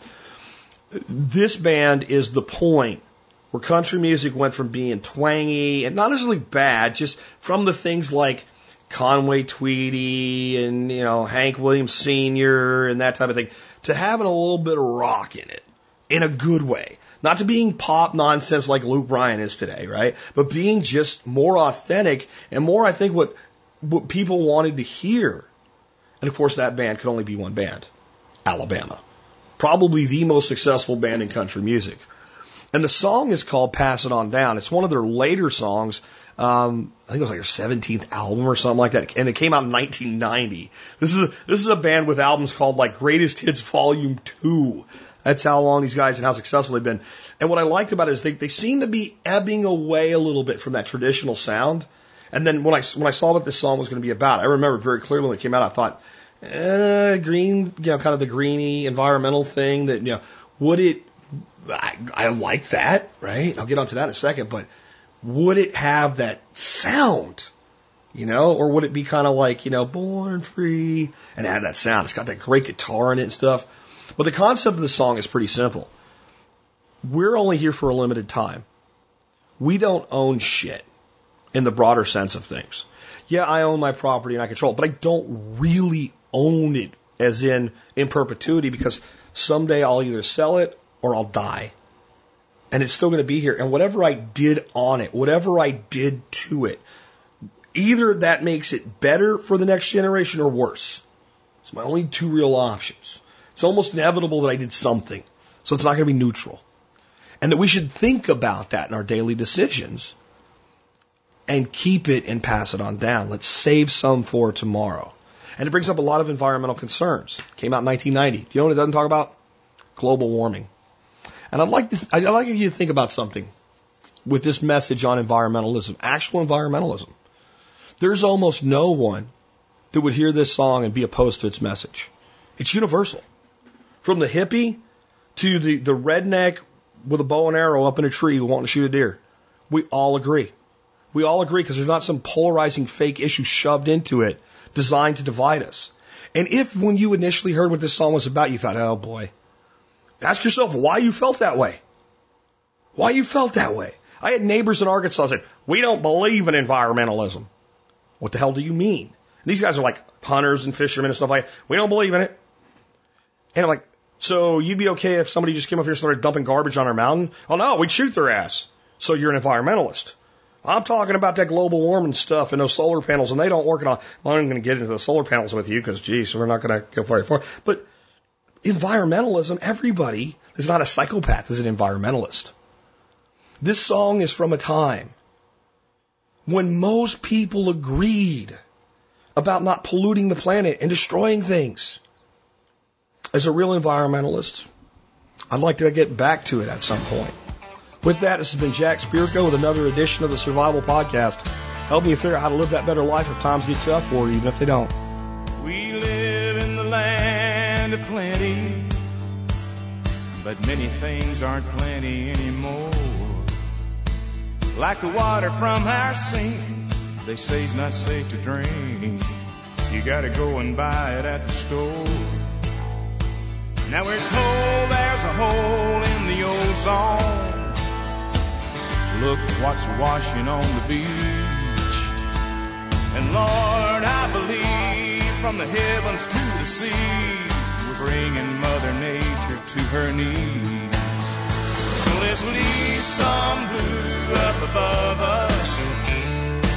[SPEAKER 2] This band is the point where country music went from being twangy and not necessarily bad, just from the things like Conway Twitty and, you know, Hank Williams Sr. and that type of thing, to having a little bit of rock in it, in a good way. Not to being pop nonsense like Luke Bryan is today, right? But being just more authentic and more, I think, what, what people wanted to hear. And of course, that band could only be one band Alabama. Probably the most successful band in country music. And the song is called Pass It On Down. It's one of their later songs. Um, I think it was like their 17th album or something like that. And it came out in 1990. This is this is a band with albums called like Greatest Hits Volume 2. That's how long these guys and how successful they've been. And what I liked about it is they, they seem to be ebbing away a little bit from that traditional sound. And then when I, when I saw what this song was going to be about, I remember very clearly when it came out, I thought, eh, green, you know, kind of the greeny environmental thing that, you know, would it, I, I like that, right? I'll get onto that in a second, but would it have that sound? You know, or would it be kind of like, you know, born free and have that sound? It's got that great guitar in it and stuff. But the concept of the song is pretty simple. We're only here for a limited time. We don't own shit in the broader sense of things. Yeah, I own my property and I control it, but I don't really own it as in in perpetuity because someday I'll either sell it or I'll die. And it's still going to be here. And whatever I did on it, whatever I did to it, either that makes it better for the next generation or worse. It's my only two real options. It's almost inevitable that I did something. So it's not going to be neutral. And that we should think about that in our daily decisions and keep it and pass it on down. Let's save some for tomorrow. And it brings up a lot of environmental concerns. Came out in 1990. Do you know what it doesn't talk about? Global warming. And I'd like I'd like you to think about something with this message on environmentalism, actual environmentalism. There's almost no one that would hear this song and be opposed to its message. It's universal. From the hippie to the, the redneck with a bow and arrow up in a tree wanting to shoot a deer. We all agree. We all agree because there's not some polarizing fake issue shoved into it designed to divide us. And if when you initially heard what this song was about, you thought, oh boy, ask yourself why you felt that way. Why you felt that way. I had neighbors in Arkansas said, we don't believe in environmentalism. What the hell do you mean? And these guys are like hunters and fishermen and stuff like that. We don't believe in it. And I'm like, so you'd be okay if somebody just came up here and started dumping garbage on our mountain? Oh no, we'd shoot their ass. So you're an environmentalist. I'm talking about that global warming stuff and those solar panels, and they don't work at all. Well, I'm going to get into the solar panels with you because, geez, we're not going to go very far. But environmentalism, everybody is not a psychopath, is an environmentalist. This song is from a time when most people agreed about not polluting the planet and destroying things. As a real environmentalist, I'd like to get back to it at some point. With that, this has been Jack Spirko with another edition of the Survival Podcast. Help me figure out how to live that better life if times get tough for you, even if they don't.
[SPEAKER 1] We live in the land of plenty, but many things aren't plenty anymore. Like the water from our sink, they say it's not safe to drink. You gotta go and buy it at the store. Now we're told there's a hole in the ozone What's washing on the beach. And Lord, I believe from the heavens to the seas, we're bringing Mother Nature to her knees. So let's leave some blue up above us.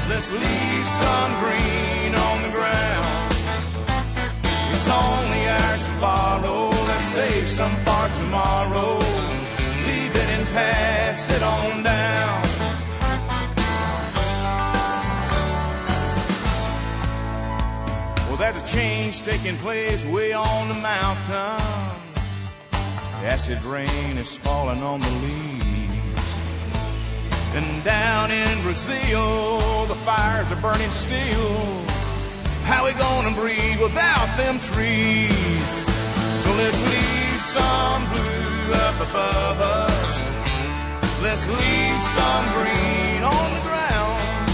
[SPEAKER 1] Let's leave some green on the ground. It's only ours to borrow. Let's save some for tomorrow. Leave it and pass it on down. Well, there's a change taking place way on the mountains. The acid rain is falling on the leaves. And down in Brazil, the fires are burning still. How we gonna breathe without them trees? So let's leave some blue up above us. Let's leave some green on the ground.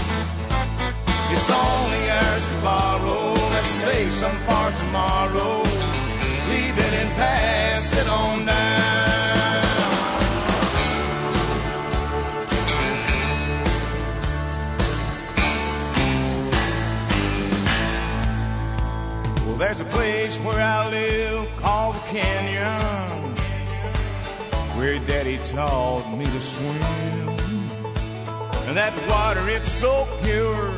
[SPEAKER 1] It's only ours to borrow. Let's save some for tomorrow. Leave it and pass it on down. Well, there's a place where I live called the Canyon, where Daddy taught me to swim. And that water is so pure,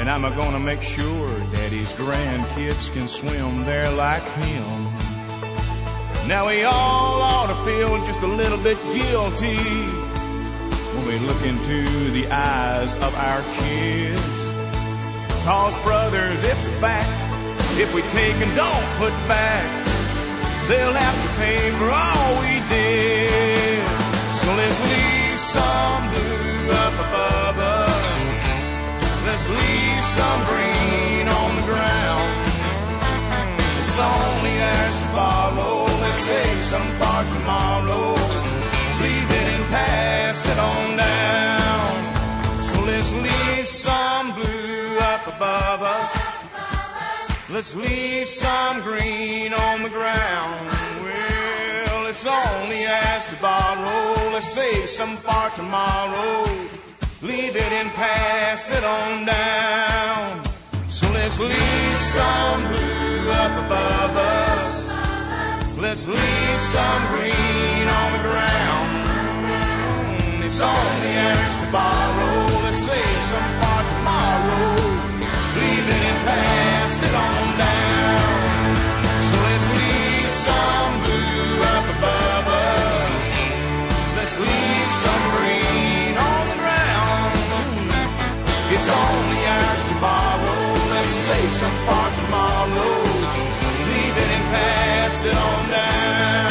[SPEAKER 1] and I'm gonna make sure Daddy's grandkids can swim there like him. Now we all ought to feel just a little bit guilty when we look into the eyes of our kids. Cause brothers, it's a fact. If we take and don't put back, they'll have to pay for all we did. So let's leave some blue up above us. Let's leave some green on the ground. It's only to follow. Let's save some for tomorrow. Leave it and pass it on down. So let's leave some blue up above us. Let's leave some green on the ground. Well, it's only as to borrow. Let's save some for tomorrow. Leave it and pass it on down. So let's leave some blue up above us. Let's leave some green on the ground. Mm, it's on the ours to borrow. Let's save some for tomorrow. Leave it and pass it on down. So let's leave some blue up above us. Let's leave some green place far tomorrow, our. Leave it and pass it on down.